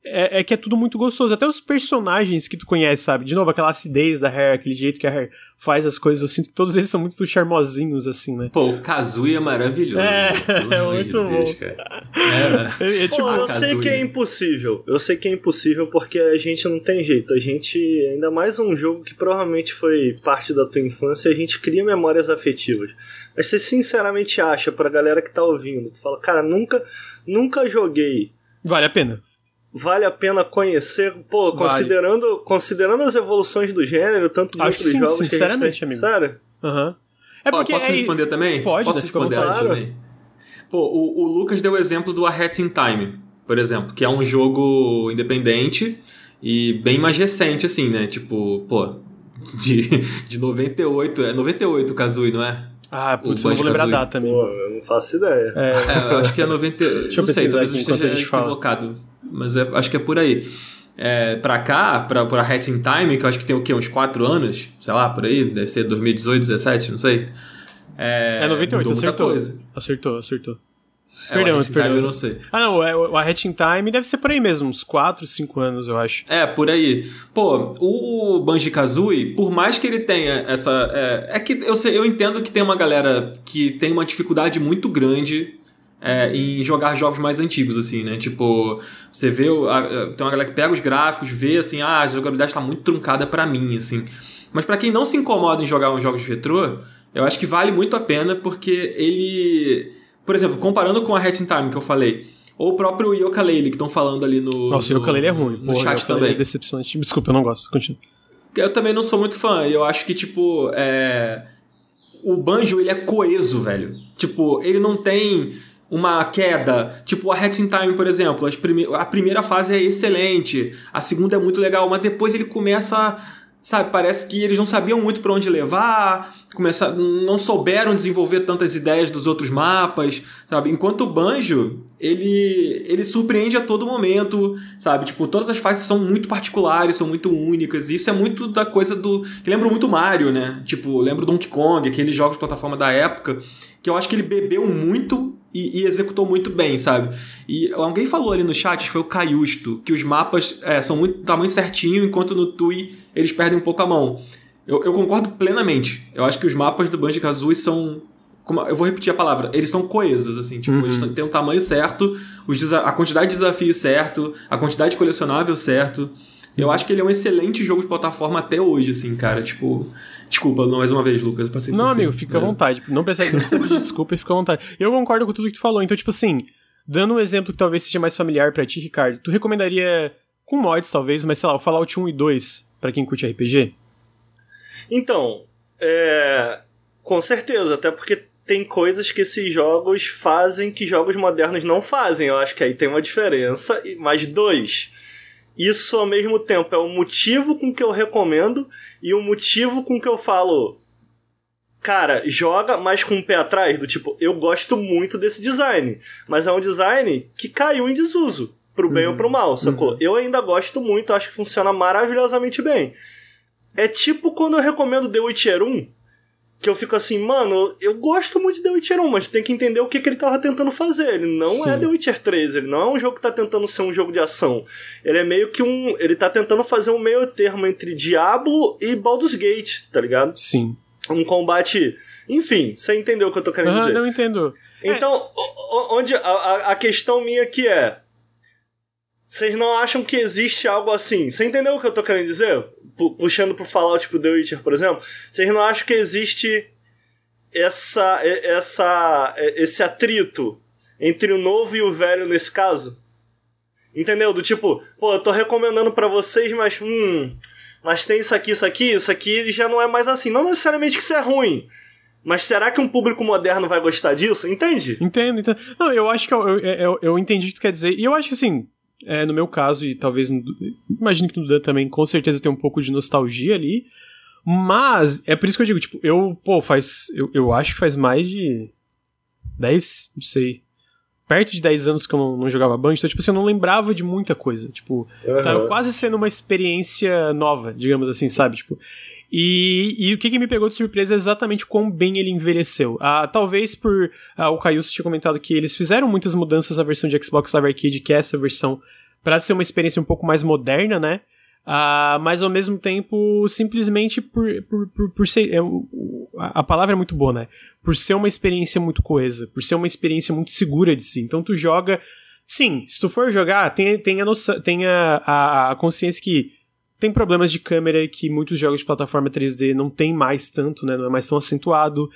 é, é, que é tudo muito gostoso. Até os personagens que tu conhece, sabe? De novo, aquela acidez da Hair, aquele jeito que a Hair faz as coisas. Eu sinto que todos eles são muito charmosinhos, assim, né? Pô, o Kazuya é maravilhoso. É, é muito de bom. Deus, cara. É, é, tipo, Pô, eu sei que é impossível. Eu sei que é impossível porque a gente não tem jeito. A gente, ainda mais um jogo que provavelmente foi parte da tua infância, a gente cria memórias afetivas. Mas você sinceramente acha, pra galera que tá ouvindo, tu fala, cara, nunca, nunca joguei. Vale a pena vale a pena conhecer, pô, vale. considerando, considerando as evoluções do gênero, tanto de Acho outros sim, jogos sinceramente, que a gente tem. Amigo. Sério? Uhum. É porque posso é... responder também? Pode, posso responder claro. também. Pô, o, o, Lucas deu o exemplo do A Hat in Time, por exemplo, que é um jogo independente e bem mais recente, assim, né? Tipo, pô, de, de 98, é 98 o Kazooie, não é? Ah, putz, não vou lembrar a data também. Pô, eu não faço ideia. É, é eu acho que é 90. Deixa não eu sei, talvez eu esteja equivocado. Mas é, acho que é por aí. É, pra cá, pra, pra Hats in Time, que eu acho que tem o quê? Uns 4 anos, sei lá, por aí, deve ser 2018, 2017, não sei. É, é 98, acertou. Coisa. Acertou, acertou. É, perdão, o perdão. Time eu não sei. Ah, não, é, o A Hat in Time deve ser por aí mesmo, uns 4, 5 anos, eu acho. É, por aí. Pô, o Banjo-Kazooie, por mais que ele tenha essa... É, é que eu, sei, eu entendo que tem uma galera que tem uma dificuldade muito grande é, em jogar jogos mais antigos, assim, né? Tipo, você vê, a, tem uma galera que pega os gráficos, vê assim, ah, a jogabilidade tá muito truncada para mim, assim. Mas para quem não se incomoda em jogar uns jogos de retrô, eu acho que vale muito a pena porque ele, por exemplo, comparando com a Hat in Time que eu falei, ou o próprio Yoka Lele que estão falando ali no Nossa, o Yoka Lele é ruim, no Porra, chat também. É decepcionante. Desculpa, eu não gosto. Continua. Eu também não sou muito fã. Eu acho que tipo, é o Banjo ele é coeso, velho. Tipo, ele não tem uma queda, tipo a Hat in Time, por exemplo. Prime a primeira fase é excelente, a segunda é muito legal, mas depois ele começa sabe, parece que eles não sabiam muito para onde levar, começar, não souberam desenvolver tantas ideias dos outros mapas, sabe? Enquanto o Banjo, ele ele surpreende a todo momento, sabe? Tipo, todas as fases são muito particulares, são muito únicas. E isso é muito da coisa do que lembra muito Mario, né? Tipo, lembro Donkey Kong, aqueles jogos de plataforma da época, que eu acho que ele bebeu muito e, e, executou muito bem, sabe? E alguém falou ali no chat, acho que foi o Caiusto, que os mapas é, são muito tamanho certinho, enquanto no Tui eles perdem um pouco a mão. Eu, eu concordo plenamente. Eu acho que os mapas do Banjo-Kazooie são... Como, eu vou repetir a palavra. Eles são coesos, assim. Tipo, uhum. eles têm um tamanho certo, os, a quantidade de desafio certo, a quantidade de colecionável certo. Eu acho que ele é um excelente jogo de plataforma até hoje, assim, cara. Tipo... Desculpa, mais uma vez, Lucas, eu passei Não, amigo, fica mas... à vontade. Não precisa, não precisa pedir desculpa e fica à vontade. Eu concordo com tudo que tu falou. Então, tipo assim, dando um exemplo que talvez seja mais familiar para ti, Ricardo, tu recomendaria com mods, talvez, mas sei lá, o Fallout 1 e 2 para quem curte RPG? Então, é. Com certeza, até porque tem coisas que esses jogos fazem que jogos modernos não fazem. Eu acho que aí tem uma diferença. Mas dois, isso ao mesmo tempo é o motivo com que eu recomendo e o motivo com que eu falo. Cara, joga, mas com o pé atrás, do tipo, eu gosto muito desse design. Mas é um design que caiu em desuso, pro bem uhum. ou pro uhum. mal, sacou? Uhum. Eu ainda gosto muito, acho que funciona maravilhosamente bem. É tipo quando eu recomendo The Witcher 1, que eu fico assim, mano, eu gosto muito de The Witcher 1, mas tem que entender o que, que ele tava tentando fazer. Ele não é Sim. é The Witcher 3, ele não é um jogo que tá tentando ser um jogo de ação. Ele é meio que um. Ele tá tentando fazer um meio termo entre Diablo e Baldur's Gate, tá ligado? Sim. Um combate. Enfim, você entendeu o que eu tô querendo ah, dizer? Não entendo. Então, é. onde a, a questão minha aqui é. Vocês não acham que existe algo assim? Você entendeu o que eu tô querendo dizer? Puxando pro Fallout, tipo The Witcher, por exemplo, vocês não acham que existe essa, essa, esse atrito entre o novo e o velho nesse caso? Entendeu? Do tipo, pô, eu tô recomendando para vocês, mas hum, mas tem isso aqui, isso aqui, isso aqui já não é mais assim. Não necessariamente que isso é ruim. Mas será que um público moderno vai gostar disso? Entende? Entendo, entendo. Não, eu acho que eu, eu, eu, eu entendi o que tu quer dizer. E eu acho que assim, é, no meu caso, e talvez imagino que no Dan também, com certeza tem um pouco de nostalgia ali. Mas, é por isso que eu digo, tipo, eu, pô, faz. Eu, eu acho que faz mais de 10, não sei. Perto de 10 anos que eu não, não jogava Banjo, então, tipo assim, eu não lembrava de muita coisa. Tipo, uhum. tava quase sendo uma experiência nova, digamos assim, sabe? Tipo. E, e o que, que, me pegou de surpresa é exatamente quão bem ele envelheceu. Ah, talvez por. Ah, o Caio tinha comentado que eles fizeram muitas mudanças na versão de Xbox Live Arcade, que é essa versão, para ser uma experiência um pouco mais moderna, né? Uh, mas ao mesmo tempo, simplesmente por, por, por, por ser. É, a palavra é muito boa, né? Por ser uma experiência muito coesa, por ser uma experiência muito segura de si. Então tu joga. Sim, se tu for jogar, tenha, tenha, noção, tenha a, a consciência que tem problemas de câmera que muitos jogos de plataforma 3D não tem mais tanto, né? Não é mais tão acentuado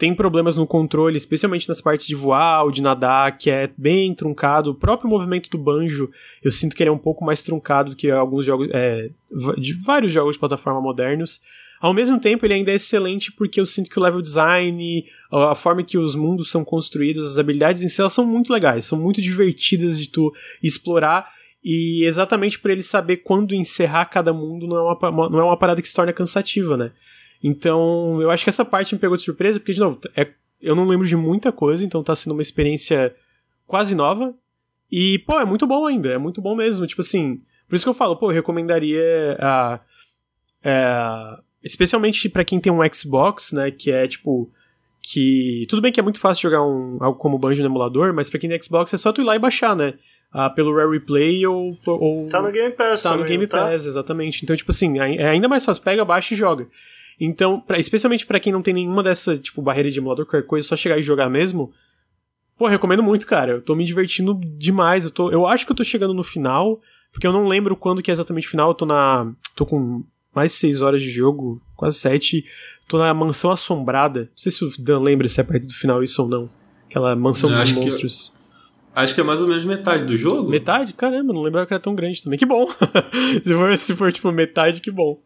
tem problemas no controle, especialmente nas partes de voar ou de nadar, que é bem truncado. O próprio movimento do banjo, eu sinto que ele é um pouco mais truncado do que alguns jogos, é, de vários jogos de plataforma modernos. Ao mesmo tempo, ele ainda é excelente porque eu sinto que o level design, a forma que os mundos são construídos, as habilidades em si, elas são muito legais, são muito divertidas de tu explorar. E exatamente por ele saber quando encerrar cada mundo não é uma, não é uma parada que se torna cansativa, né? Então, eu acho que essa parte me pegou de surpresa, porque, de novo, é, eu não lembro de muita coisa, então tá sendo uma experiência quase nova. E, pô, é muito bom ainda, é muito bom mesmo. Tipo assim, por isso que eu falo, pô, eu recomendaria a. a especialmente para quem tem um Xbox, né, que é tipo. Que. Tudo bem que é muito fácil jogar um, algo como Banjo no emulador, mas pra quem tem Xbox é só tu ir lá e baixar, né? Ah, pelo Rare Replay ou, ou. Tá no Game Pass, Tá no Game tá? Pass, exatamente. Então, tipo assim, é ainda mais fácil. Pega, baixa e joga. Então, pra, especialmente para quem não tem nenhuma dessa, tipo, barreira de emulador, qualquer coisa, só chegar e jogar mesmo. Pô, recomendo muito, cara. Eu tô me divertindo demais. Eu, tô, eu acho que eu tô chegando no final, porque eu não lembro quando que é exatamente o final. Eu tô na. tô com mais de 6 horas de jogo, quase 7. Tô na mansão assombrada. Não sei se o Dan lembra se é perto do final isso ou não. Aquela mansão eu dos monstros. Acho que é mais ou menos metade do jogo. Metade? Caramba, não lembrava que era tão grande também. Que bom! se, for, se for, tipo, metade, que bom.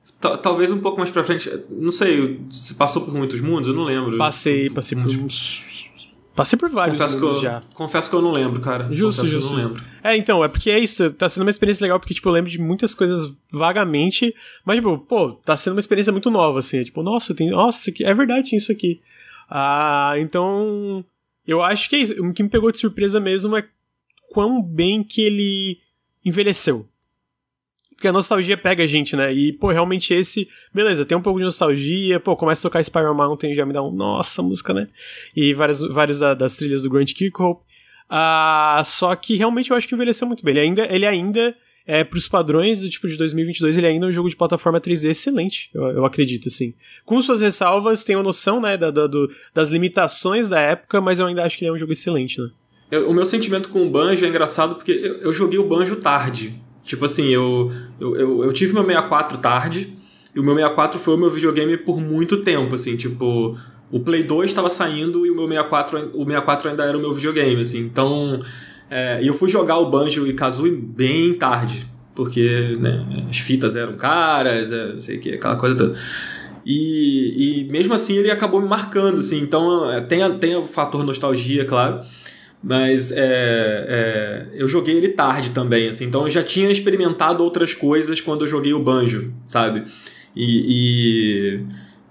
Talvez um pouco mais pra frente. Não sei, você passou por muitos mundos? Eu não lembro. Passei, passei por uns. Passei por vários confesso mundos que eu, já. Confesso que eu não lembro, cara. Justo, confesso justo. Que eu não lembro. É, então, é porque é isso. Tá sendo uma experiência legal, porque, tipo, eu lembro de muitas coisas vagamente. Mas, tipo, pô, tá sendo uma experiência muito nova, assim. É tipo, nossa, tem. Nossa, é verdade, tinha isso aqui. Ah, então. Eu acho que é isso. O que me pegou de surpresa mesmo é quão bem que ele envelheceu. Porque a nostalgia pega a gente, né? E, pô, realmente esse. Beleza, tem um pouco de nostalgia. Pô, começa a tocar Spiral Mountain já me dá um. Nossa, música, né? E várias, várias das trilhas do Grant Kirkhope. Ah, só que realmente eu acho que envelheceu muito bem. Ele ainda. Ele ainda é, pros padrões do tipo de 2022, ele ainda é um jogo de plataforma 3D excelente, eu, eu acredito, assim. Com suas ressalvas, tenho noção, né, da, da do, das limitações da época, mas eu ainda acho que ele é um jogo excelente, né? Eu, o meu sentimento com o Banjo é engraçado porque eu, eu joguei o Banjo tarde. Tipo assim, eu, eu, eu, eu, tive meu 64 tarde, e o meu 64 foi o meu videogame por muito tempo, assim, tipo. O Play 2 estava saindo e o meu 64, o 64 ainda era o meu videogame, assim. Então. É, e eu fui jogar o Banjo e Kazooie bem tarde, porque né, as fitas eram caras, é, não sei o que, aquela coisa toda. E, e mesmo assim ele acabou me marcando, assim. Então é, tem, tem o fator nostalgia, claro. Mas é, é, eu joguei ele tarde também, assim, então eu já tinha experimentado outras coisas quando eu joguei o Banjo, sabe? E, e,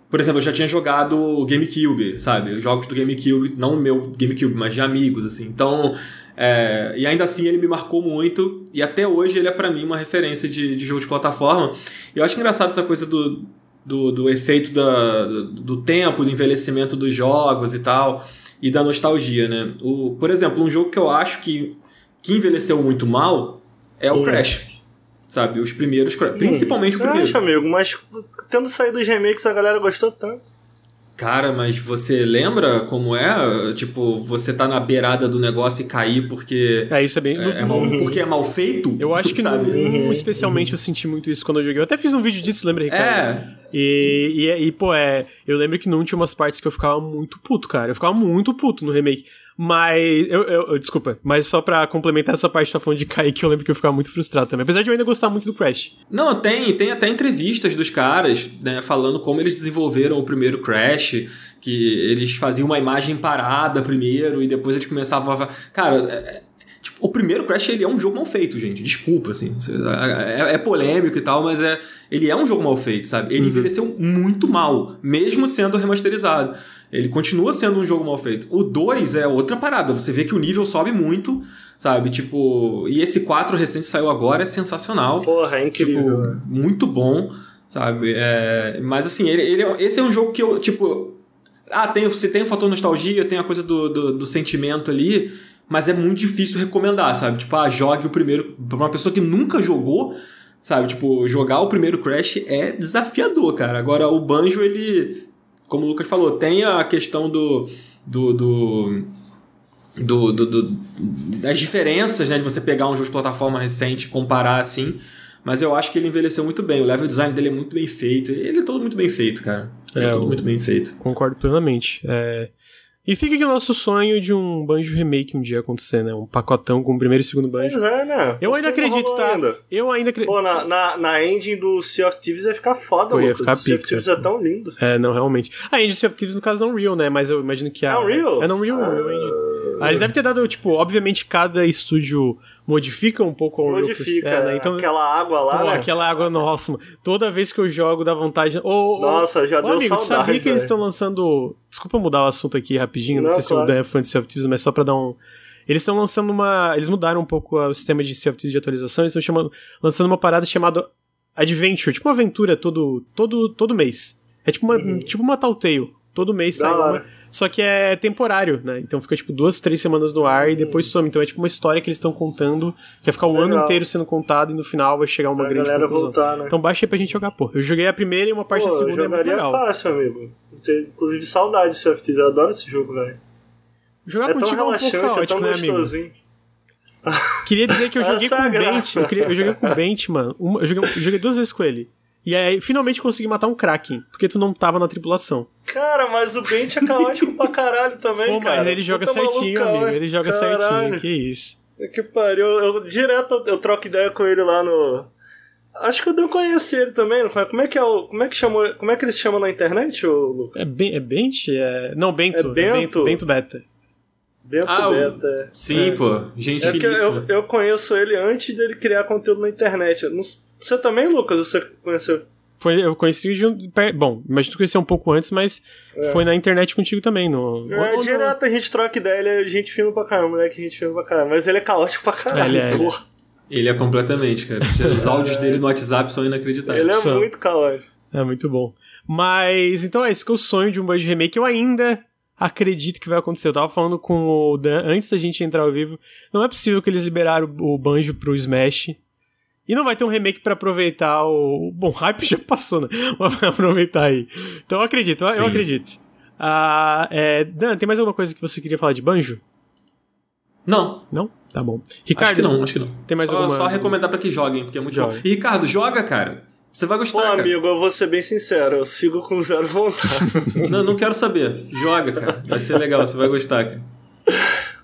por exemplo, eu já tinha jogado o GameCube, sabe? Os jogos do GameCube, não o meu GameCube, mas de amigos, assim. Então, é, e ainda assim ele me marcou muito, e até hoje ele é para mim uma referência de, de jogo de plataforma. E eu acho engraçado essa coisa do, do, do efeito da, do, tempo, do envelhecimento dos jogos e tal e da nostalgia, né? O, por exemplo, um jogo que eu acho que, que envelheceu muito mal é o hum. Crash. Sabe? Os primeiros, principalmente hum. o primeiro. Crash, amigo, mas tendo saído dos remakes a galera gostou tanto. Cara, mas você lembra como é? Tipo, você tá na beirada do negócio e cair porque. É, isso é bem. É, é mal, porque é mal feito? Eu acho que sabe? Não, especialmente eu senti muito isso quando eu joguei. Eu até fiz um vídeo disso, lembra, Ricardo? É. E, e, e, pô, é. Eu lembro que não tinha umas partes que eu ficava muito puto, cara. Eu ficava muito puto no remake. Mas. Eu, eu, desculpa, mas só pra complementar essa parte da falando de Kaique, eu lembro que eu ficava muito frustrado também. Apesar de eu ainda gostar muito do Crash. Não, tem, tem até entrevistas dos caras, né, falando como eles desenvolveram o primeiro Crash, que eles faziam uma imagem parada primeiro e depois eles começavam a. Cara, é, Tipo, o primeiro Crash ele é um jogo mal feito, gente. Desculpa, assim. É, é polêmico e tal, mas é, ele é um jogo mal feito, sabe? Ele uhum. envelheceu muito mal, mesmo sendo remasterizado. Ele continua sendo um jogo mal feito. O 2 é outra parada. Você vê que o nível sobe muito, sabe? Tipo, e esse 4 recente saiu agora, é sensacional. Porra, é incrível. Tipo, muito bom, sabe? É, mas assim, ele, ele, é, esse é um jogo que eu, tipo. Ah, tem, você tem o fator nostalgia, tem a coisa do, do, do sentimento ali mas é muito difícil recomendar, sabe? Tipo, ah, jogue o primeiro. Pra uma pessoa que nunca jogou, sabe? Tipo, jogar o primeiro Crash é desafiador, cara. Agora, o Banjo, ele. Como o Lucas falou, tem a questão do. do, do do, do, do, das diferenças, né, de você pegar um jogo de plataforma recente e comparar assim, mas eu acho que ele envelheceu muito bem. O level design dele é muito bem feito. Ele é todo muito bem feito, cara. Ele é, é todo muito bem feito. Concordo plenamente. É, e fica aqui o nosso sonho de um Banjo Remake um dia acontecer, né? Um pacotão com o primeiro e segundo Banjo. Pois é, né? Eu ainda acredito, tá? Ainda. Eu ainda acredito. Pô, na, na, na engine do Sea of Thieves ia ficar foda, Pô, ficar Sea of Thieves é tão lindo. É, não, realmente. A engine do Sea of Thieves, no caso, é Unreal, né? Mas eu imagino que a... É Unreal? É Unreal, ah. Unreal Engine. Eles devem ter dado, tipo, obviamente cada estúdio modifica um pouco o Unreal. Modifica, é, né? então, aquela água lá, pô, né? Aquela água, nossa, mano. Toda vez que eu jogo dá vontade... Nossa, já oh, deu amigo, saudade, sabia que eles estão lançando... Desculpa mudar o assunto aqui rapidinho, não, não sei claro. se o Dan é fã de Self mas só pra dar um... Eles estão lançando uma... Eles mudaram um pouco o sistema de Self de atualização, eles estão lançando uma parada chamada Adventure, tipo uma aventura todo, todo, todo mês. É tipo uma, uhum. tipo uma Telltale. Todo mês sai uma só que é temporário, né? Então fica tipo duas, três semanas no ar e depois some. Então é tipo uma história que eles estão contando, que vai ficar o Legal. ano inteiro sendo contado e no final vai chegar uma pra grande galera conclusão. Voltar, né? Então baixa aí pra gente jogar, pô. Eu joguei a primeira e uma parte pô, da segunda eu jogaria é muito legal. fácil, amigo. Inclusive saudade de CFT, eu adoro esse jogo, velho. Jogar é relaxante, é, um caótico, é tão né, gostosinho. Queria dizer que eu joguei com o Bent. Eu, eu, joguei com o Bent, mano. Uma, eu, joguei, eu joguei duas vezes com ele. E aí, finalmente consegui matar um Kraken, porque tu não tava na tripulação. Cara, mas o Bent é caótico pra caralho também, Pô, cara. Mas ele joga Puta certinho, amigo. Ele joga caralho. certinho, que isso. É que pariu. Eu, eu, direto eu troco ideia com ele lá no. Acho que eu devo conhecer ele também. Como é que é o. Como é que chamou. Como é que eles chamam na internet, ô Lucas? É, ben, é Bent? É... Não, Bento. É Bento. É Bento, Bento Beta. Bento ah, Beta. É. Sim, é. pô. Gente é eu, eu conheço ele antes dele criar conteúdo na internet. Você também, Lucas? Você conheceu? Foi, eu conheci de um. Bom, imagino que conheci um pouco antes, mas é. foi na internet contigo também. No, é, direto a gente troca ideia, ele é gente fina pra caramba, né? Que a gente fina pra caramba. Mas ele é caótico pra caralho, ele é, porra. Ele é completamente, cara. Os áudios dele no WhatsApp são inacreditáveis. Ele é muito caótico. É muito bom. Mas, então é isso que é o sonho de um Banjo Remake. Eu ainda acredito que vai acontecer. Eu tava falando com o Dan antes da gente entrar ao vivo. Não é possível que eles liberaram o Banjo pro Smash e não vai ter um remake para aproveitar o. Bom, hype já passou, né? Vai aproveitar aí. Então eu acredito, Sim. eu acredito. Ah, é... Dan, tem mais alguma coisa que você queria falar de banjo? Não. Não? Tá bom. Ricardo. Acho que não, acho que não. Tem mais só, alguma. Só recomendar pra que joguem, porque é muito joga. bom. E Ricardo, joga, cara. Você vai gostar. Pô, cara. amigo, eu vou ser bem sincero, eu sigo com zero vontade. não, não quero saber. Joga, cara. Vai ser legal, você vai gostar, cara.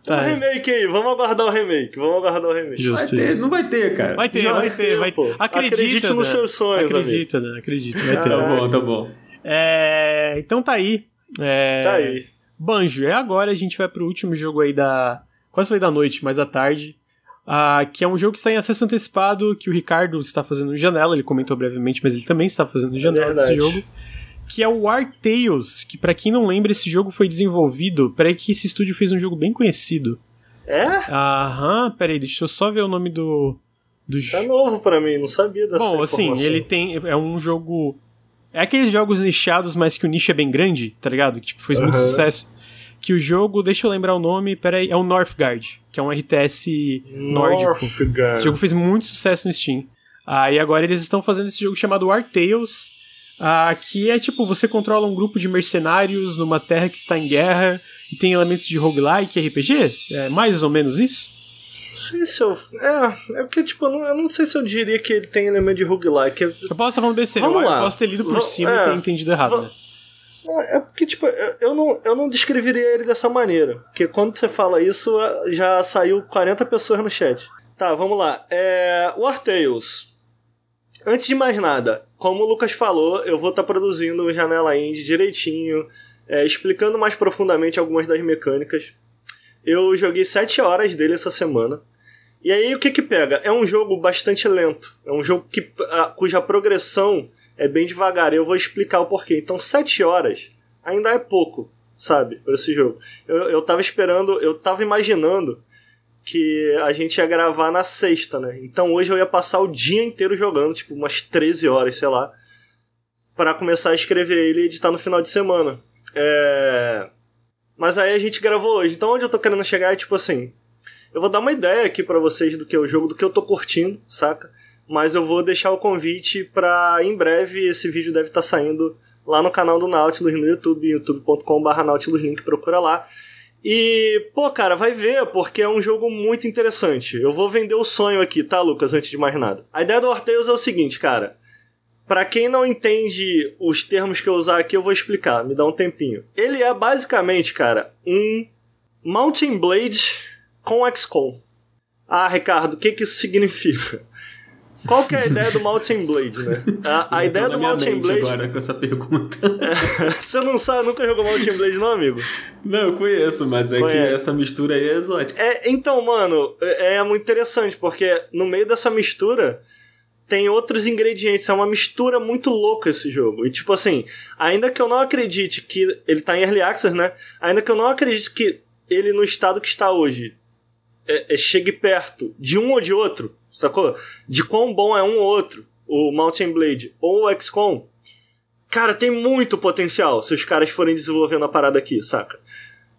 Tá. Um remake aí, vamos aguardar o remake, vamos aguardar o remake. Vai ter, não vai ter, cara. Vai ter, vai ter, vai ter. Acredita, Acredite nos né? seus sonhos, Acredita, né? Acredita, vai ter. Tá bom, tá bom. É, então tá aí. É, tá aí. Banjo, é agora a gente vai pro último jogo aí da. Quase foi da noite, mas da tarde. Uh, que é um jogo que está em acesso antecipado, que o Ricardo está fazendo janela, ele comentou brevemente, mas ele também está fazendo janela é esse jogo que é o War Tales, que para quem não lembra, esse jogo foi desenvolvido, peraí que esse estúdio fez um jogo bem conhecido. É? Aham, peraí, deixa eu só ver o nome do... do Isso é novo para mim, não sabia dessa Bom, assim, ele tem... é um jogo... É aqueles jogos nichados, mas que o nicho é bem grande, tá ligado? Que tipo, fez uhum. muito sucesso. Que o jogo, deixa eu lembrar o nome, peraí, é o Northgard, que é um RTS nórdico. Northgard. Esse jogo fez muito sucesso no Steam. Aí ah, agora eles estão fazendo esse jogo chamado War Tales, Aqui é tipo, você controla um grupo de mercenários numa terra que está em guerra e tem elementos de roguelike RPG? É mais ou menos isso? Sei se eu. É, é porque, tipo, eu não, eu não sei se eu diria que ele tem elemento de roguelike. Eu, posso estar falando besteira, Vamos eu, lá. posso ter lido por cima é, e ter entendido errado, né? É porque, tipo, eu não, eu não descreveria ele dessa maneira. Porque quando você fala isso, já saiu 40 pessoas no chat. Tá, vamos lá. É, War Tales. Antes de mais nada, como o Lucas falou, eu vou estar tá produzindo o Janela Indie direitinho, é, explicando mais profundamente algumas das mecânicas. Eu joguei 7 horas dele essa semana. E aí o que que pega? É um jogo bastante lento. É um jogo que, a, cuja progressão é bem devagar. Eu vou explicar o porquê. Então, 7 horas ainda é pouco, sabe, para esse jogo. Eu, eu tava esperando, eu tava imaginando que a gente ia gravar na sexta, né? Então hoje eu ia passar o dia inteiro jogando, tipo umas 13 horas, sei lá, para começar a escrever ele e editar no final de semana. É... Mas aí a gente gravou hoje. Então onde eu tô querendo chegar é tipo assim, eu vou dar uma ideia aqui para vocês do que é o jogo, do que eu tô curtindo, saca? Mas eu vou deixar o convite para em breve esse vídeo deve estar tá saindo lá no canal do Nautilus no YouTube, youtube.com.br Nautilus Link, procura lá. E, pô, cara, vai ver, porque é um jogo muito interessante. Eu vou vender o sonho aqui, tá, Lucas, antes de mais nada. A ideia do Orteus é o seguinte, cara. Para quem não entende os termos que eu usar aqui, eu vou explicar, me dá um tempinho. Ele é basicamente, cara, um Mountain Blade com XCOM. Ah, Ricardo, o que, que isso significa? Qual que é a ideia do Mountain Blade, né? A, a ideia do Mountain Blade. agora com essa pergunta. É, você não sabe, nunca jogou Mountain Blade, não, amigo? Não, eu conheço, mas é Conhece. que essa mistura aí é exótica. É, então, mano, é, é muito interessante, porque no meio dessa mistura tem outros ingredientes. É uma mistura muito louca esse jogo. E, tipo assim, ainda que eu não acredite que. Ele tá em Early Access, né? Ainda que eu não acredite que ele, no estado que está hoje, é, é, chegue perto de um ou de outro sacou? De quão bom é um ou outro, o Mountain Blade ou o XCOM. Cara, tem muito potencial se os caras forem desenvolvendo a parada aqui, saca?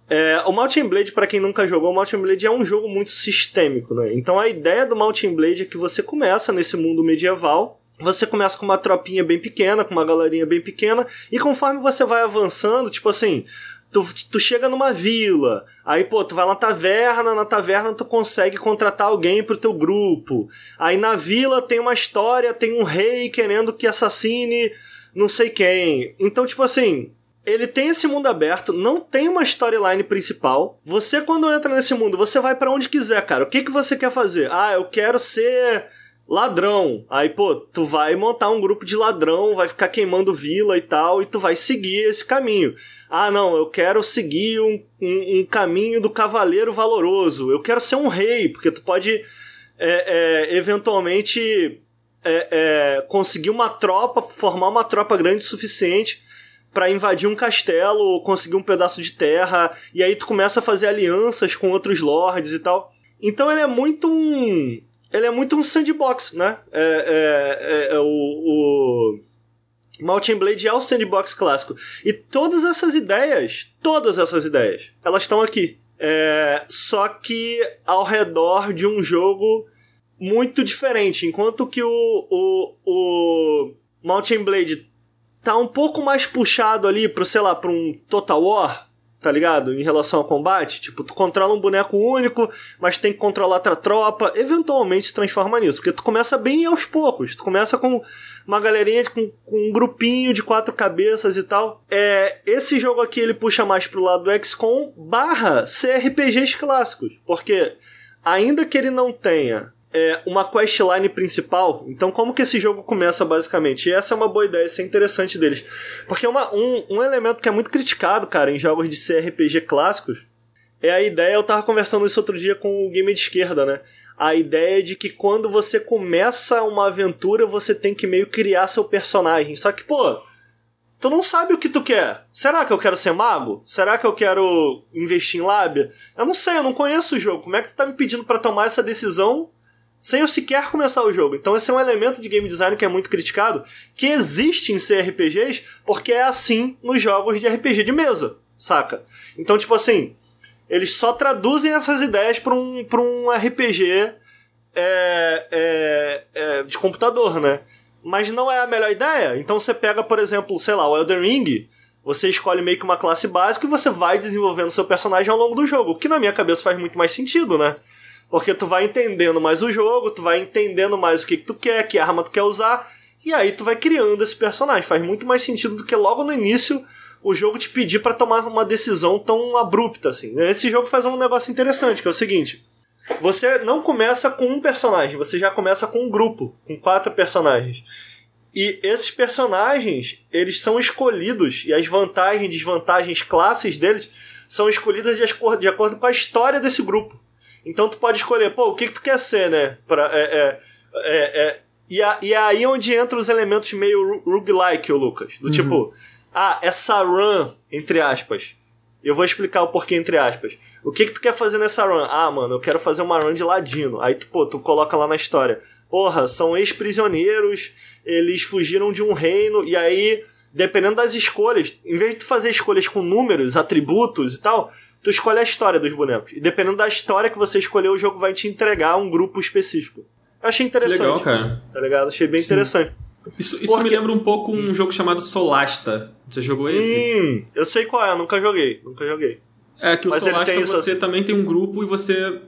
É, o Mountain Blade, para quem nunca jogou, o Mountain Blade é um jogo muito sistêmico, né? Então a ideia do Mountain Blade é que você começa nesse mundo medieval, você começa com uma tropinha bem pequena, com uma galerinha bem pequena, e conforme você vai avançando, tipo assim, Tu, tu chega numa vila, aí, pô, tu vai na taverna, na taverna tu consegue contratar alguém pro teu grupo. Aí na vila tem uma história, tem um rei querendo que assassine não sei quem. Então, tipo assim, ele tem esse mundo aberto, não tem uma storyline principal. Você, quando entra nesse mundo, você vai para onde quiser, cara. O que, que você quer fazer? Ah, eu quero ser ladrão. Aí, pô, tu vai montar um grupo de ladrão, vai ficar queimando vila e tal, e tu vai seguir esse caminho. Ah, não, eu quero seguir um, um, um caminho do cavaleiro valoroso. Eu quero ser um rei, porque tu pode é, é, eventualmente é, é conseguir uma tropa, formar uma tropa grande o suficiente para invadir um castelo ou conseguir um pedaço de terra, e aí tu começa a fazer alianças com outros lords e tal. Então ele é muito um ele é muito um sandbox, né? É, é, é, é o, o Mountain Blade é o sandbox clássico. E todas essas ideias, todas essas ideias, elas estão aqui. É, só que ao redor de um jogo muito diferente. Enquanto que o, o, o Mountain Blade tá um pouco mais puxado ali pro, sei lá, pra um Total War, tá ligado? Em relação ao combate. Tipo, tu controla um boneco único, mas tem que controlar outra tropa. Eventualmente se transforma nisso. Porque tu começa bem aos poucos. Tu começa com uma galerinha, de, com, com, um grupinho de quatro cabeças e tal. É, esse jogo aqui ele puxa mais pro lado do XCOM barra CRPGs clássicos. Porque ainda que ele não tenha é, uma questline principal. Então, como que esse jogo começa basicamente? E essa é uma boa ideia, isso é interessante deles. Porque uma, um, um elemento que é muito criticado, cara, em jogos de CRPG clássicos é a ideia. Eu tava conversando isso outro dia com o game de esquerda, né? A ideia de que quando você começa uma aventura, você tem que meio criar seu personagem. Só que, pô, tu não sabe o que tu quer. Será que eu quero ser mago? Será que eu quero investir em lábia? Eu não sei, eu não conheço o jogo. Como é que tu tá me pedindo para tomar essa decisão sem eu sequer começar o jogo. Então esse é um elemento de game design que é muito criticado, que existe em CRPGs porque é assim nos jogos de RPG de mesa, saca? Então, tipo assim, eles só traduzem essas ideias para um, um RPG é, é, é, de computador, né? Mas não é a melhor ideia. Então você pega, por exemplo, sei lá, o Elden Ring, você escolhe meio que uma classe básica e você vai desenvolvendo seu personagem ao longo do jogo, o que na minha cabeça faz muito mais sentido, né? Porque tu vai entendendo mais o jogo, tu vai entendendo mais o que, que tu quer, que arma tu quer usar, e aí tu vai criando esse personagem. Faz muito mais sentido do que logo no início o jogo te pedir para tomar uma decisão tão abrupta assim. Esse jogo faz um negócio interessante, que é o seguinte: você não começa com um personagem, você já começa com um grupo, com quatro personagens. E esses personagens, eles são escolhidos, e as vantagens desvantagens classes deles são escolhidas de acordo, de acordo com a história desse grupo. Então tu pode escolher, pô, o que, que tu quer ser, né? Pra, é, é, é, é e, a, e é aí onde entram os elementos meio roguelike, o Lucas. Do uhum. tipo, ah, essa run, entre aspas. Eu vou explicar o porquê, entre aspas. O que que tu quer fazer nessa run? Ah, mano, eu quero fazer uma run de ladino. Aí, tu, pô, tu coloca lá na história. Porra, são ex-prisioneiros, eles fugiram de um reino, e aí, dependendo das escolhas, em vez de tu fazer escolhas com números, atributos e tal, tu escolhe a história dos bonecos. E dependendo da história que você escolher, o jogo vai te entregar um grupo específico. Eu achei interessante. Legal, cara. Tá ligado? Achei bem Sim. interessante. Isso, isso Porque... me lembra um pouco um jogo chamado Solasta. Você jogou esse? Hum, eu sei qual é, nunca joguei. Nunca joguei. É que o Mas Solasta você assim... também tem um grupo e você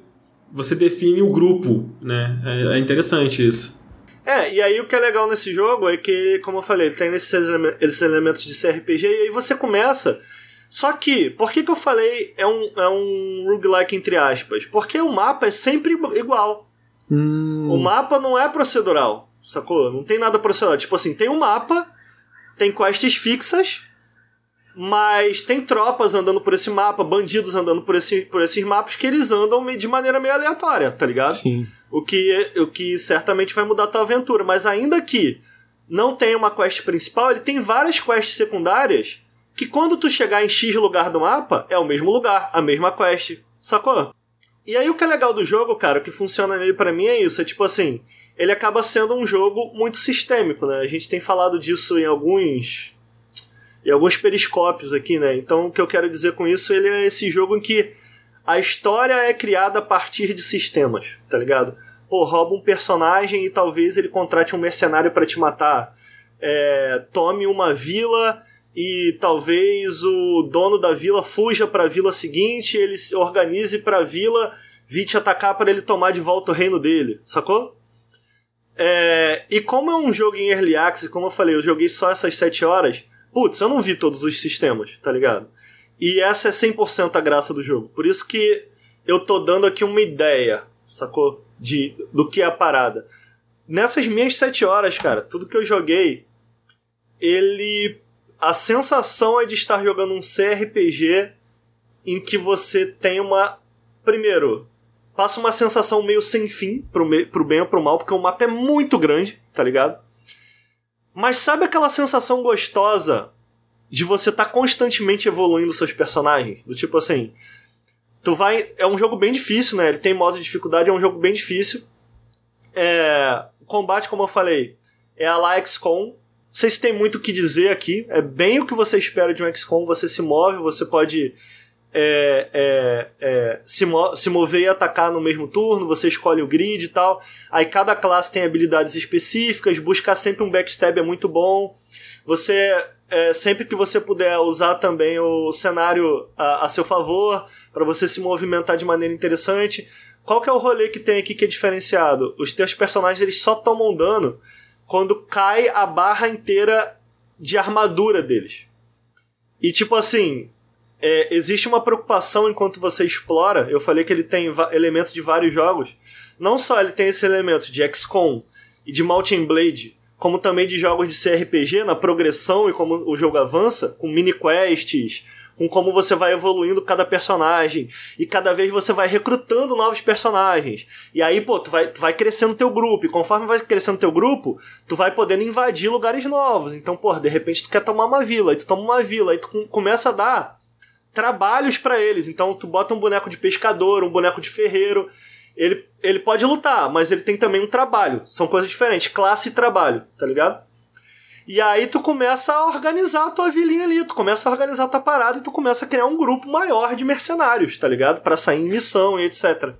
você define o grupo, né? É, é, interessante isso. É, e aí o que é legal nesse jogo é que, como eu falei, ele tem esses, esses elementos de CRPG e aí você começa. Só que, por que, que eu falei é um, é um roguelike entre aspas? Porque o mapa é sempre igual. Hum. O mapa não é procedural, sacou? Não tem nada procedural. Tipo assim, tem um mapa, tem quests fixas, mas tem tropas andando por esse mapa, bandidos andando por, esse, por esses mapas que eles andam de maneira meio aleatória, tá ligado? Sim. O que, o que certamente vai mudar a tua aventura. Mas ainda que não tenha uma quest principal, ele tem várias quests secundárias que quando tu chegar em X lugar do mapa, é o mesmo lugar, a mesma quest, sacou? E aí o que é legal do jogo, cara, o que funciona nele para mim é isso, é tipo assim, ele acaba sendo um jogo muito sistêmico, né? A gente tem falado disso em alguns em alguns periscópios aqui, né? Então o que eu quero dizer com isso, ele é esse jogo em que a história é criada a partir de sistemas, tá ligado? Pô, rouba um personagem e talvez ele contrate um mercenário para te matar. É, tome uma vila e talvez o dono da vila fuja para a vila seguinte, ele se organize para a vila vir te atacar para ele tomar de volta o reino dele, sacou? É, e como é um jogo em early access, como eu falei, eu joguei só essas 7 horas, putz, eu não vi todos os sistemas, tá ligado? E essa é 100% a graça do jogo. Por isso que eu tô dando aqui uma ideia, sacou? De, do que é a parada. Nessas minhas 7 horas, cara, tudo que eu joguei, ele a sensação é de estar jogando um CRPG em que você tem uma. Primeiro, passa uma sensação meio sem fim, pro, me... pro bem ou pro mal, porque o mapa é muito grande, tá ligado? Mas sabe aquela sensação gostosa de você estar tá constantemente evoluindo seus personagens? Do tipo assim. Tu vai. É um jogo bem difícil, né? Ele tem modo de dificuldade, é um jogo bem difícil. É. Combate, como eu falei, é a la XCOM, vocês têm muito o que dizer aqui. É bem o que você espera de um XCOM. Você se move, você pode é, é, é, se, mo se mover e atacar no mesmo turno, você escolhe o grid e tal. Aí cada classe tem habilidades específicas, buscar sempre um backstab é muito bom. Você, é, sempre que você puder usar também o cenário a, a seu favor, para você se movimentar de maneira interessante. Qual que é o rolê que tem aqui que é diferenciado? Os teus personagens eles só tomam dano quando cai a barra inteira de armadura deles. E tipo assim, é, existe uma preocupação enquanto você explora. Eu falei que ele tem elementos de vários jogos. Não só ele tem esse elemento de XCOM e de Mountain Blade, como também de jogos de CRPG na progressão e como o jogo avança, com mini quests, com como você vai evoluindo cada personagem. E cada vez você vai recrutando novos personagens. E aí, pô, tu vai, tu vai crescendo teu grupo. E conforme vai crescendo teu grupo, tu vai podendo invadir lugares novos. Então, pô, de repente tu quer tomar uma vila. Aí tu toma uma vila. Aí tu começa a dar trabalhos para eles. Então tu bota um boneco de pescador, um boneco de ferreiro. Ele, ele pode lutar, mas ele tem também um trabalho. São coisas diferentes. Classe e trabalho, tá ligado? E aí tu começa a organizar a tua vilinha ali, tu começa a organizar a tua parada e tu começa a criar um grupo maior de mercenários, tá ligado? Para sair em missão e etc.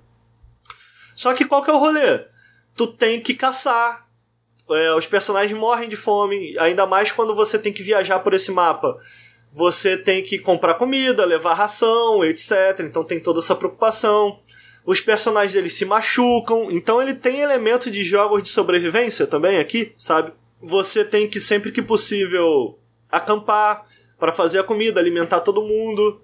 Só que qual que é o rolê? Tu tem que caçar. É, os personagens morrem de fome, ainda mais quando você tem que viajar por esse mapa. Você tem que comprar comida, levar ração, etc. Então tem toda essa preocupação. Os personagens eles se machucam, então ele tem elemento de jogos de sobrevivência também aqui, sabe? Você tem que sempre que possível acampar para fazer a comida, alimentar todo mundo.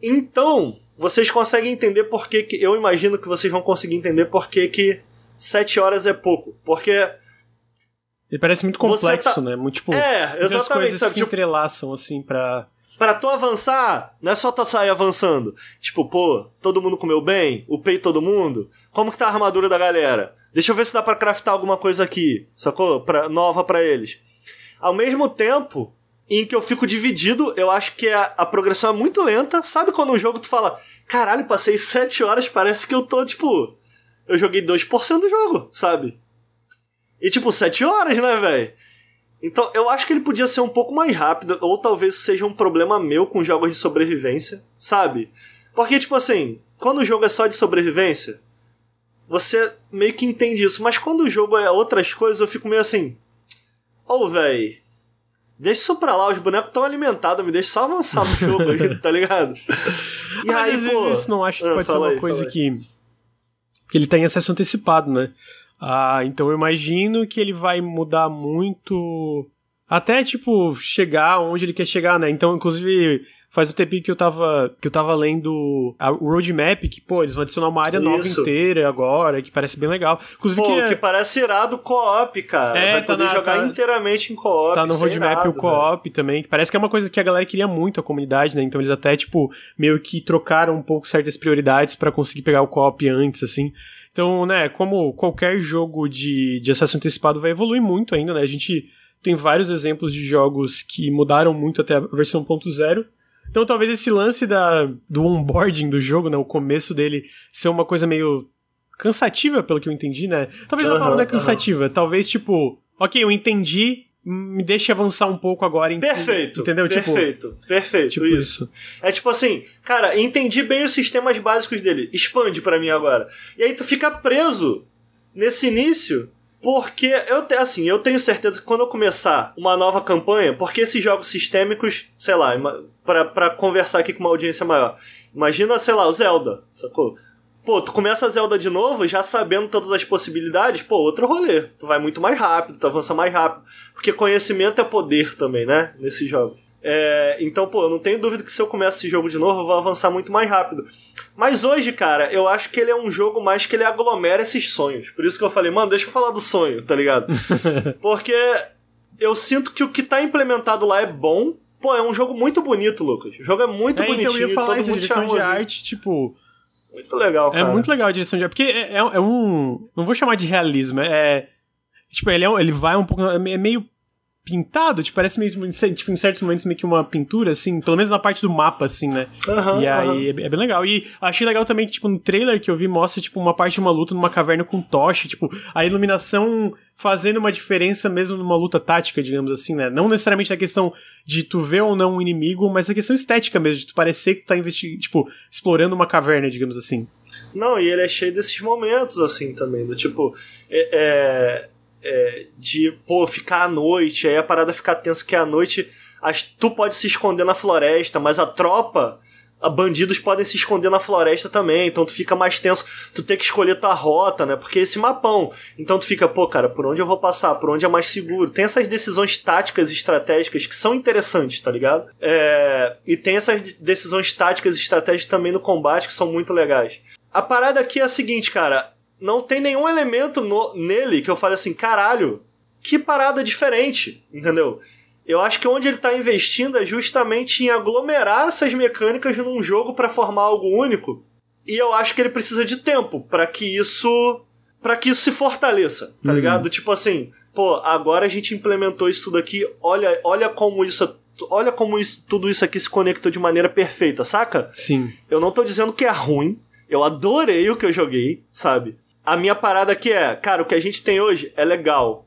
Então, vocês conseguem entender por que, que eu imagino que vocês vão conseguir entender por que que 7 horas é pouco, porque ele parece muito complexo, tá... né? Muito tipo, é, exatamente, coisas sabe? que se tipo... entrelaçam assim para Para tu avançar, não é só tu sair avançando. Tipo, pô, todo mundo comeu bem? Upei todo mundo? Como que tá a armadura da galera? Deixa eu ver se dá pra craftar alguma coisa aqui, sacou? Pra, nova para eles. Ao mesmo tempo em que eu fico dividido, eu acho que a, a progressão é muito lenta. Sabe quando um jogo tu fala, caralho, passei 7 horas, parece que eu tô, tipo. Eu joguei 2% do jogo, sabe? E tipo, 7 horas, né, velho? Então, eu acho que ele podia ser um pouco mais rápido, ou talvez seja um problema meu com jogos de sobrevivência, sabe? Porque, tipo assim, quando o jogo é só de sobrevivência, você meio que entende isso. Mas quando o jogo é outras coisas, eu fico meio assim. Ô, oh, véi. Deixa isso pra lá, os bonecos estão alimentados, me deixa só avançar no jogo aí, tá ligado? E Mas aí, pô. Isso não acho que ah, pode ser uma aí, coisa que. Que ele tem acesso antecipado, né? Ah, então eu imagino que ele vai mudar muito até tipo chegar onde ele quer chegar, né? Então, inclusive, faz o tempo que eu tava que eu tava lendo a, o roadmap, que, pô, eles vão adicionar uma área Isso. nova inteira agora, que parece bem legal. Inclusive, pô, que, é... que parece irado co-op, cara. É, vai tá poder na, jogar tá, inteiramente em co-op. Tá no roadmap irado, o co-op também, que parece que é uma coisa que a galera queria muito, a comunidade, né? Então eles até, tipo, meio que trocaram um pouco certas prioridades para conseguir pegar o co-op antes, assim. Então, né, como qualquer jogo de, de acesso antecipado vai evoluir muito ainda, né? A gente tem vários exemplos de jogos que mudaram muito até a versão 1.0. Então talvez esse lance da, do onboarding do jogo, né, o começo dele ser uma coisa meio cansativa, pelo que eu entendi, né? Talvez uhum, a palavra não é cansativa, uhum. talvez tipo, ok, eu entendi, me deixe avançar um pouco agora. Perfeito. Entendeu? Tipo, perfeito. Tipo, perfeito. Tipo isso. isso. É tipo assim, cara, entendi bem os sistemas básicos dele. Expande para mim agora. E aí tu fica preso nesse início. Porque eu, assim, eu tenho certeza que quando eu começar uma nova campanha, porque esses jogos sistêmicos, sei lá, para conversar aqui com uma audiência maior. Imagina, sei lá, o Zelda, sacou? Pô, tu começa a Zelda de novo, já sabendo todas as possibilidades, pô, outro rolê. Tu vai muito mais rápido, tu avança mais rápido. Porque conhecimento é poder também, né? Nesse jogo. É, então, pô, eu não tenho dúvida que se eu começar esse jogo de novo, eu vou avançar muito mais rápido. Mas hoje, cara, eu acho que ele é um jogo mais que ele aglomera esses sonhos. Por isso que eu falei, mano, deixa eu falar do sonho, tá ligado? Porque eu sinto que o que tá implementado lá é bom. Pô, é um jogo muito bonito, Lucas. O jogo é muito é, bonitinho, então eu ia falar todo isso, muito charmosinho. de arte, tipo, muito legal, é cara. É muito legal a direção de arte. Porque é, é, é um. Não vou chamar de realismo, é. Tipo, ele, é, ele vai um pouco. É meio pintado, tipo, parece meio, tipo, em certos momentos meio que uma pintura, assim, pelo menos na parte do mapa, assim, né? Uhum, e aí uhum. é, bem legal. E achei legal também que, tipo, no trailer que eu vi mostra, tipo, uma parte de uma luta numa caverna com tocha, tipo, a iluminação fazendo uma diferença mesmo numa luta tática, digamos assim, né? Não necessariamente na questão de tu ver ou não um inimigo, mas na questão estética mesmo, de tu parecer que tu tá investigando, tipo, explorando uma caverna, digamos assim. Não, e ele é cheio desses momentos, assim, também, do tipo, é, é, de, pô, ficar à noite, aí a parada ficar tenso que à noite as, tu pode se esconder na floresta, mas a tropa bandidos podem se esconder na floresta também, então tu fica mais tenso, tu tem que escolher tua rota, né? Porque esse mapão, então tu fica, pô, cara, por onde eu vou passar? Por onde é mais seguro? Tem essas decisões táticas e estratégicas que são interessantes, tá ligado? É... E tem essas decisões táticas e estratégicas também no combate que são muito legais. A parada aqui é a seguinte, cara, não tem nenhum elemento no... nele que eu fale assim, caralho, que parada diferente, entendeu? Eu acho que onde ele está investindo é justamente em aglomerar essas mecânicas num jogo para formar algo único. E eu acho que ele precisa de tempo para que isso para que isso se fortaleça, tá uhum. ligado? Tipo assim, pô, agora a gente implementou isso tudo aqui, olha, olha como isso olha como isso, tudo isso aqui se conectou de maneira perfeita, saca? Sim. Eu não tô dizendo que é ruim, eu adorei o que eu joguei, sabe? A minha parada aqui é, cara, o que a gente tem hoje é legal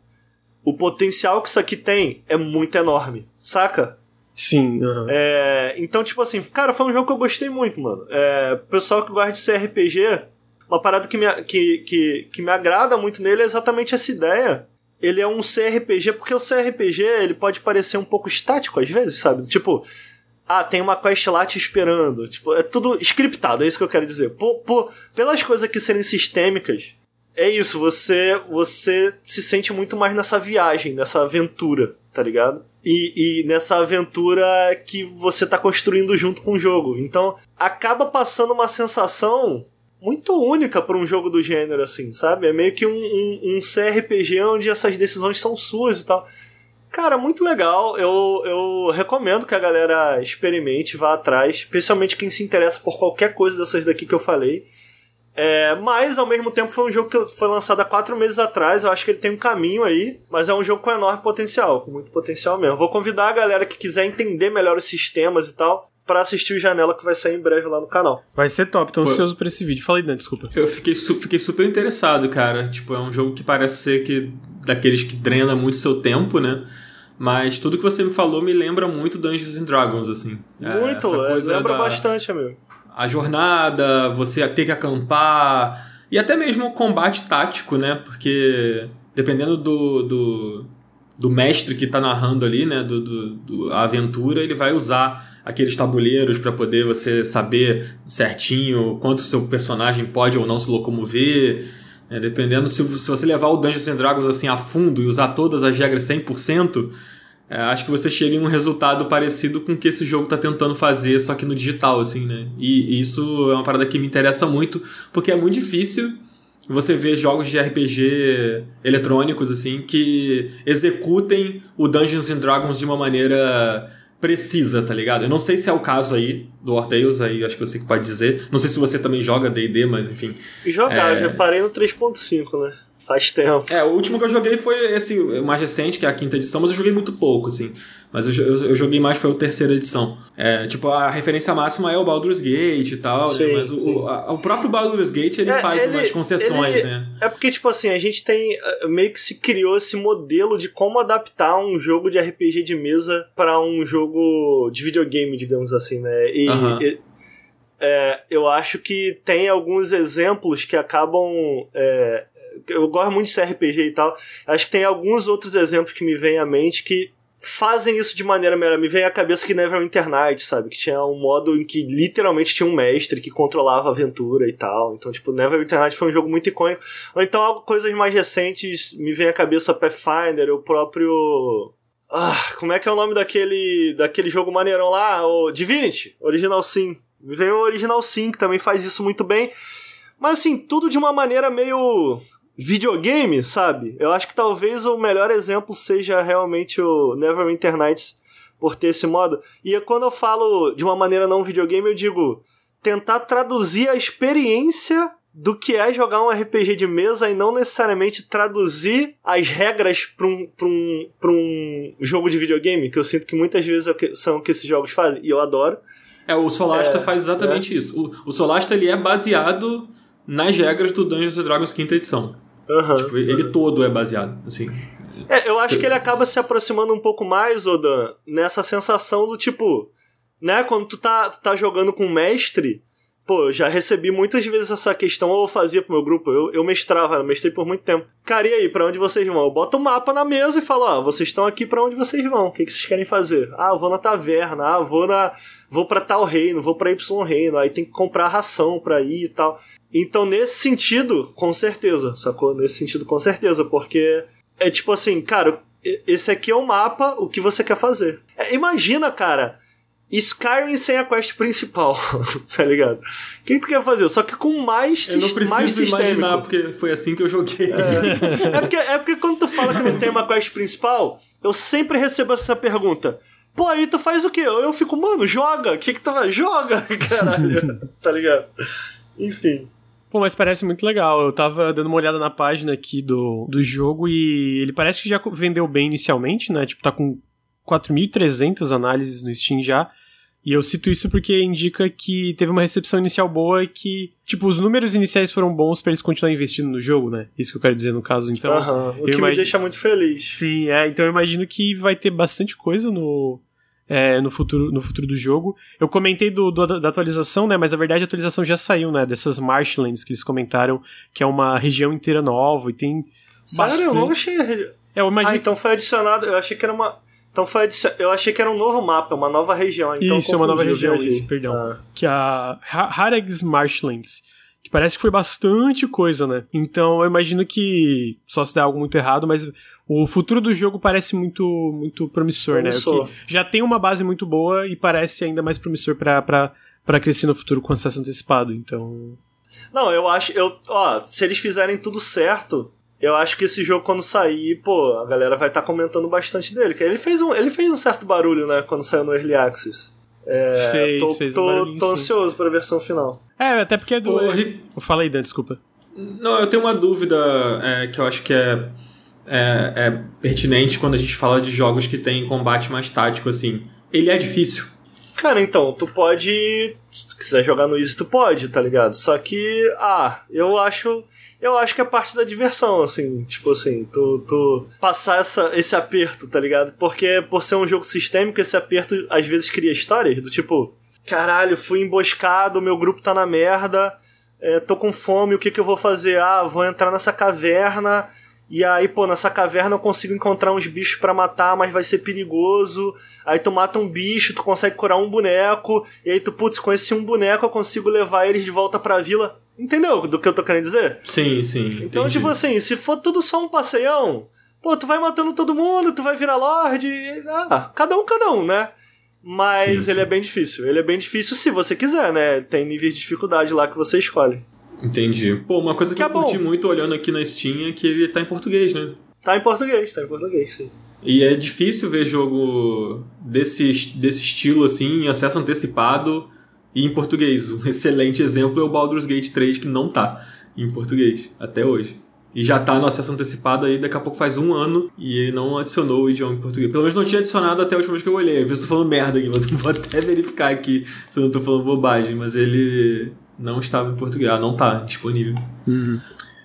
o potencial que isso aqui tem é muito enorme, saca? Sim. Uhum. É, então, tipo assim, cara, foi um jogo que eu gostei muito, mano. É, pessoal que gosta de ser RPG, uma parada que me, que, que, que me agrada muito nele é exatamente essa ideia. Ele é um CRPG, porque o CRPG ele pode parecer um pouco estático às vezes, sabe? Tipo, ah, tem uma quest lá te esperando. Tipo, é tudo scriptado, é isso que eu quero dizer. Por, por, pelas coisas aqui serem sistêmicas, é isso, você você se sente muito mais nessa viagem, nessa aventura, tá ligado? E, e, nessa aventura que você tá construindo junto com o jogo. Então, acaba passando uma sensação muito única para um jogo do gênero, assim, sabe? É meio que um, um, um CRPG onde essas decisões são suas e tal. Cara, muito legal. Eu, eu recomendo que a galera experimente, vá atrás, especialmente quem se interessa por qualquer coisa dessas daqui que eu falei. É, mas, ao mesmo tempo, foi um jogo que foi lançado há quatro meses atrás. Eu acho que ele tem um caminho aí, mas é um jogo com enorme potencial, com muito potencial mesmo. Vou convidar a galera que quiser entender melhor os sistemas e tal, para assistir o Janela que vai sair em breve lá no canal. Vai ser top, tô ansioso por esse vídeo. Falei, Dan, desculpa. Eu fiquei, su fiquei super interessado, cara. Tipo, é um jogo que parece ser que daqueles que drena muito seu tempo, né? Mas tudo que você me falou me lembra muito Dungeons and Dragons, assim. É, muito, é, lembra da, bastante, amigo. A jornada, você ter que acampar, e até mesmo o combate tático, né? Porque dependendo do, do, do mestre que tá narrando ali, né? Do, do, do a aventura, ele vai usar aqueles tabuleiros para poder você saber certinho quanto o seu personagem pode ou não se locomover. É, dependendo, se, se você levar o Dungeons and Dragons assim a fundo e usar todas as regras 100%, é, acho que você chega em um resultado parecido com o que esse jogo está tentando fazer, só que no digital, assim, né? E, e isso é uma parada que me interessa muito, porque é muito difícil você ver jogos de RPG eletrônicos, assim, que executem o Dungeons and Dragons de uma maneira precisa, tá ligado? Eu não sei se é o caso aí do Tales, aí acho que você que pode dizer. Não sei se você também joga D&D, mas enfim. Jogar, é... já parei no 3.5, né? Faz tempo. É, o último que eu joguei foi esse mais recente, que é a quinta edição, mas eu joguei muito pouco, assim. Mas eu, eu, eu joguei mais foi a terceira edição. É, tipo, a referência máxima é o Baldur's Gate e tal, sim, né? Mas o, a, o, próprio Baldur's Gate, ele é, faz ele, umas concessões, ele, né? É porque, tipo assim, a gente tem... Eh, meio que se criou esse modelo de como adaptar um jogo de RPG de mesa para um jogo de videogame, digamos assim, né? E... E é, eu acho que tem alguns exemplos que acabam é, eu gosto muito de RPG e tal. Acho que tem alguns outros exemplos que me vêm à mente que fazem isso de maneira melhor. Me vem à cabeça que Neverwinter Night, sabe? Que tinha um modo em que literalmente tinha um mestre que controlava a aventura e tal. Então, tipo, Neverwinter Night foi um jogo muito icônico. Ou então, coisas mais recentes, me vem à cabeça Pathfinder, o próprio... Ah, como é que é o nome daquele, daquele jogo maneirão lá? O Divinity, Original Sin. Me vem o Original Sin, que também faz isso muito bem. Mas assim, tudo de uma maneira meio videogame, sabe? Eu acho que talvez o melhor exemplo seja realmente o Neverwinter Nights por ter esse modo. E quando eu falo de uma maneira não videogame, eu digo tentar traduzir a experiência do que é jogar um RPG de mesa e não necessariamente traduzir as regras para um, um, um jogo de videogame, que eu sinto que muitas vezes é são o que esses jogos fazem, e eu adoro. É, o Solasta é, faz exatamente é. isso. O, o Solasta ele é baseado nas regras do Dungeons Dragons quinta edição. Uhum, tipo, ele todo é baseado, assim. É, eu acho que ele acaba se aproximando um pouco mais, Odan, nessa sensação do tipo, né, quando tu tá, tu tá jogando com um mestre, pô, eu já recebi muitas vezes essa questão, ou eu fazia pro meu grupo, eu, eu mestrava, eu mestrei por muito tempo. Cara, e aí, pra onde vocês vão? Eu boto o um mapa na mesa e falo, ah, vocês estão aqui para onde vocês vão, o que, que vocês querem fazer? Ah, eu vou na taverna, ah, vou na. vou pra tal reino, vou pra Y reino, aí tem que comprar ração pra ir e tal. Então, nesse sentido, com certeza, sacou? Nesse sentido, com certeza, porque é tipo assim, cara, esse aqui é o mapa, o que você quer fazer. É, imagina, cara, Skyrim sem a quest principal, tá ligado? O que tu quer fazer? Só que com mais Eu não preciso mais imaginar, porque foi assim que eu joguei. É. é, porque, é porque quando tu fala que não tem uma quest principal, eu sempre recebo essa pergunta. Pô, aí tu faz o quê? Eu fico, mano, joga! O que que tu faz? Joga! Caralho, tá ligado? Enfim. Pô, mas parece muito legal. Eu tava dando uma olhada na página aqui do, do jogo e ele parece que já vendeu bem inicialmente, né? Tipo, tá com 4.300 análises no Steam já. E eu cito isso porque indica que teve uma recepção inicial boa e que, tipo, os números iniciais foram bons para eles continuarem investindo no jogo, né? Isso que eu quero dizer no caso. Então, uhum, o que imagino... me deixa muito feliz. Sim, é. Então eu imagino que vai ter bastante coisa no, é, no, futuro, no futuro do jogo. Eu comentei do, do, da atualização, né? Mas na verdade a atualização já saiu, né? Dessas marshlands que eles comentaram, que é uma região inteira nova e tem. Sério? Bastante... Eu não achei. É, eu imagino... Ah, então foi adicionado. Eu achei que era uma. Então foi eu achei que era um novo mapa, uma nova região. Então isso, é uma nova região, isso, perdão. Ah. Que é a Harags Marshlands que parece que foi bastante coisa, né? Então eu imagino que só se der algo muito errado, mas o futuro do jogo parece muito muito promissor, né? promissor. né? já tem uma base muito boa e parece ainda mais promissor para crescer no futuro com acesso antecipado, então... Não, eu acho, eu, ó, se eles fizerem tudo certo, eu acho que esse jogo, quando sair, pô, a galera vai estar tá comentando bastante dele. Que ele fez, um, ele fez um certo barulho, né, quando saiu no Early Access. É, fez, tô, fez tô, um tô ansioso pra versão final. É, até porque é do. Rick... Fala aí, Dan, desculpa. Não, eu tenho uma dúvida é, que eu acho que é, é, é, pertinente quando a gente fala de jogos que tem combate mais tático, assim. Ele é difícil. Cara, então, tu pode. Se tu quiser jogar no Easy, tu pode, tá ligado? Só que, ah, eu acho. Eu acho que é parte da diversão, assim, tipo assim, tu, tu passar essa, esse aperto, tá ligado? Porque por ser um jogo sistêmico, esse aperto às vezes cria histórias do tipo, caralho, fui emboscado, meu grupo tá na merda, é, tô com fome, o que que eu vou fazer? Ah, vou entrar nessa caverna e aí, pô, nessa caverna eu consigo encontrar uns bichos para matar, mas vai ser perigoso. Aí tu mata um bicho, tu consegue curar um boneco. E aí tu, putz, com esse um boneco eu consigo levar eles de volta pra vila. Entendeu do que eu tô querendo dizer? Sim, sim. Então, entendi. tipo assim, se for tudo só um passeião, pô, tu vai matando todo mundo, tu vai virar Lorde. Ah, cada um, cada um, né? Mas Sim, sim. ele é bem difícil. Ele é bem difícil se você quiser, né? Tem níveis de dificuldade lá que você escolhe. Entendi. Pô, uma coisa que, Que é eu curti bom. muito olhando aqui na Steam é que ele tá em português, né? Tá em português, tá em português, sim. E é difícil ver jogo desse, desse estilo, assim, em acesso antecipado e em português. Um excelente exemplo é o Baldur's Gate 3, que não tá em português, até hoje. E já tá no acesso antecipado aí, daqui a pouco faz um ano, e ele não adicionou o idioma em português. Pelo menos não tinha adicionado até a última vez que eu olhei. Às vezes eu tô falando merda aqui, vou vou até verificar aqui se eu não tô falando bobagem, mas ele não estava em português. Ah, não tá disponível.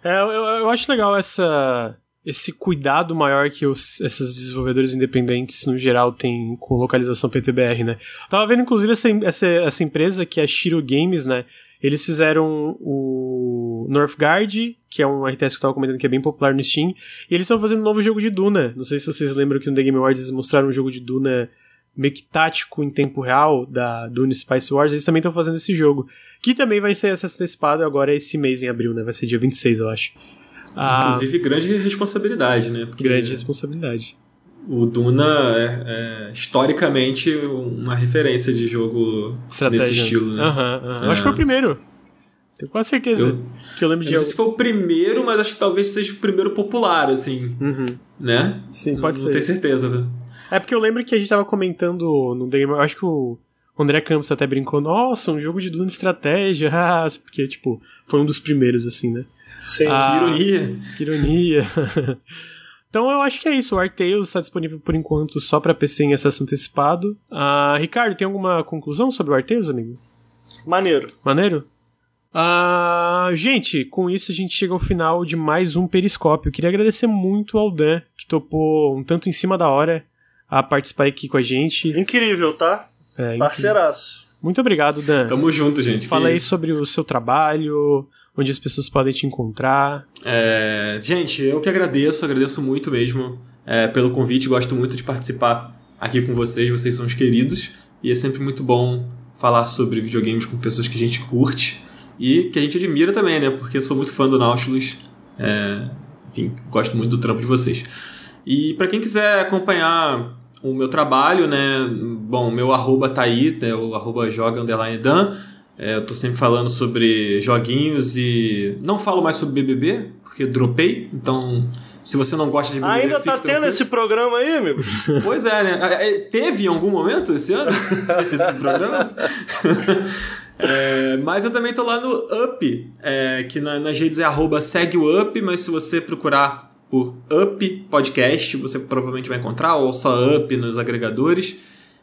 É, eu, eu acho legal essa, esse cuidado maior que os, esses desenvolvedores independentes, no geral, têm com localização PTBR, né? Tava vendo, inclusive, essa, essa, essa empresa, que é a Shiro Games, né? Eles fizeram o Northgard, que é um RTS que eu tava comentando que é bem popular no Steam, e eles estão fazendo um novo jogo de Duna. Não sei se vocês lembram que no The Game Awards eles mostraram um jogo de Duna meio que tático em tempo real da Dune Spice Wars, eles também estão fazendo esse jogo. Que também vai ser acesso antecipado agora esse mês em abril, né? Vai ser dia 26, eu acho. Ah, Inclusive, grande responsabilidade, né? Porque grande responsabilidade. O Duna é, é historicamente uma referência de jogo Estratégia. nesse estilo, né? Aham. Eu É. Acho que foi o primeiro. Tenho quase certeza Eu- que eu lembro Eu de não sei se foi o primeiro, mas acho que talvez seja o primeiro popular, assim, Uhum. né? Sim, Não- pode não ser. tenho certeza. É porque eu lembro que a gente tava comentando no Game Acho que o André Campos até brincou, nossa, um jogo de Duna de estratégia, ah", porque, tipo, foi um dos primeiros, assim, né? Sim. Ah, Que ironia. Que ironia. então eu acho que é isso. O Artales está disponível por enquanto só pra PC em acesso antecipado. Ah, Ricardo, tem alguma conclusão sobre o Artales, amigo? Maneiro. Maneiro? Ah, gente, com isso a gente chega ao final de mais um Periscópio. Queria agradecer muito ao Dan, que topou um tanto em cima da hora a participar aqui com a gente. Incrível, tá? É, Parceiraço. muito obrigado, Dan. Tamo junto, gente. Fala aí isso. sobre o seu trabalho, onde as pessoas podem te encontrar. É, gente, eu que agradeço, agradeço muito mesmo é, pelo convite, gosto muito de participar aqui com vocês, vocês são os queridos, e é sempre muito bom falar sobre videogames com pessoas que a gente curte e que a gente admira também, né? Porque eu sou muito fã do Nautilus, é, enfim, gosto muito do trampo de vocês. E para quem quiser acompanhar o meu trabalho, né? Bom, meu arroba tá aí, né, o arroba joga underline dan. É, eu tô sempre falando sobre joguinhos e não falo mais sobre BBB, porque dropei. Então, se você não gosta de BBB, Ainda tá tendo tranquilo. esse programa aí, amigo? Pois é, né? É, é, Teve em algum momento esse ano esse programa? É, mas eu também tô lá no Up, é, que na- nas redes é arroba segue o Up, mas se você procurar por Up Podcast, você provavelmente vai encontrar, ou só Up nos agregadores,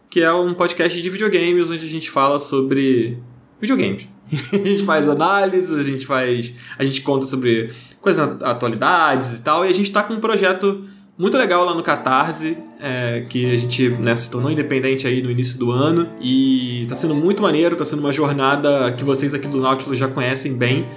que é um podcast de videogames onde a gente fala sobre videogames. a gente faz análises, a gente faz. A gente conta sobre coisas atualidades e tal, e a gente tá com um projeto muito legal lá no Catarse, é, que a gente né, se tornou independente aí no início do ano e tá sendo muito maneiro, tá sendo uma jornada que vocês aqui do Nautilus já conhecem bem,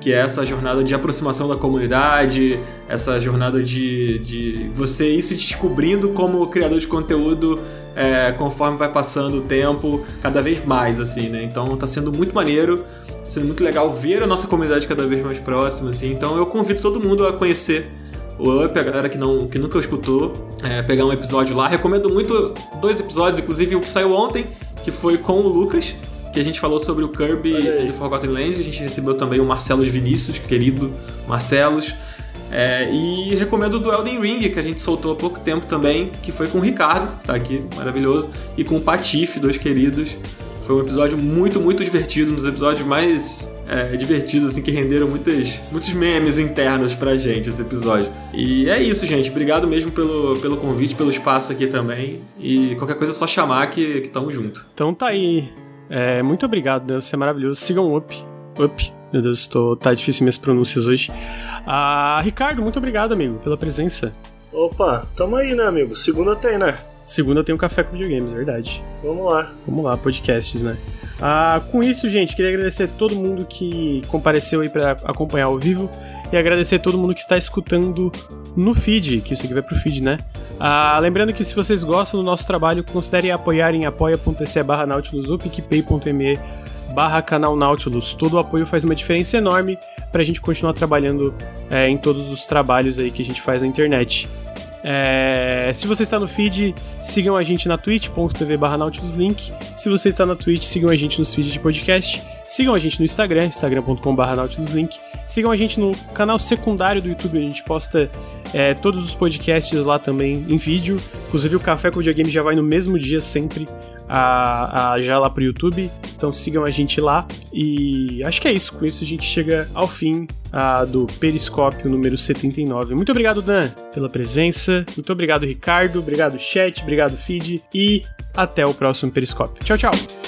que é essa jornada de aproximação da comunidade, essa jornada de, de você ir se descobrindo como criador de conteúdo é, conforme vai passando o tempo, cada vez mais, assim, né? Então tá sendo muito maneiro, tá sendo muito legal ver a nossa comunidade cada vez mais próxima, assim. Então eu convido todo mundo a conhecer o Up, a galera que, não, que nunca escutou, é, pegar um episódio lá. Recomendo muito dois episódios, inclusive o que saiu ontem, que foi com o Lucas, que a gente falou sobre o Kirby e The Forgotten Lands. A gente recebeu também o Marcelos Vinícius, querido Marcelos. É, e recomendo do Elden Ring, que a gente soltou há pouco tempo também, que foi com o Ricardo, que tá aqui, maravilhoso, e com o Patife, dois queridos. Foi um episódio muito, muito divertido, um dos episódios mais é, divertidos, assim, que renderam muitas, muitos memes internos pra gente esse episódio. E é isso, gente. Obrigado mesmo pelo, pelo convite, pelo espaço aqui também. E qualquer coisa é só chamar que, que tamo junto. Então tá aí. É, muito obrigado, deve ser maravilhoso. Sigam o Up. Up. Meu Deus, tô, tá difícil minhas pronúncias hoje. Ah, Ricardo, muito obrigado, amigo, pela presença. Opa, tamo aí, né, amigo? Segunda tem, né? Segunda tem um café com videogames, é verdade. Vamos lá. Vamos lá, podcasts, né? Ah, com isso, gente, queria agradecer todo mundo que compareceu aí para acompanhar ao vivo e agradecer todo mundo que está escutando no feed, que isso aqui vai pro feed, né? Ah, lembrando que se vocês gostam do nosso trabalho, considerem apoiar em apoia.se barra Nautilus ou picpay.me barra canal Nautilus. Todo o apoio faz uma diferença enorme para a gente continuar trabalhando é, em todos os trabalhos aí que a gente faz na internet. É, se você está no feed, sigam a gente na twitch.tv barra. Se você está na Twitch, sigam a gente nos feeds de podcast. Sigam a gente no Instagram, instagram.com.br nautiluslink. Sigam a gente no canal secundário do YouTube, a gente posta é, todos os podcasts lá também em vídeo. Inclusive o Café com o Videogame já vai no mesmo dia sempre a, a, já lá pro YouTube. Então sigam a gente lá. E acho que é isso. Com isso a gente chega ao fim a, do Periscópio número 79. Muito obrigado, Dan, pela presença. Muito obrigado, Ricardo. Obrigado, chat. Obrigado, feed. E até o próximo Periscópio. Tchau, tchau.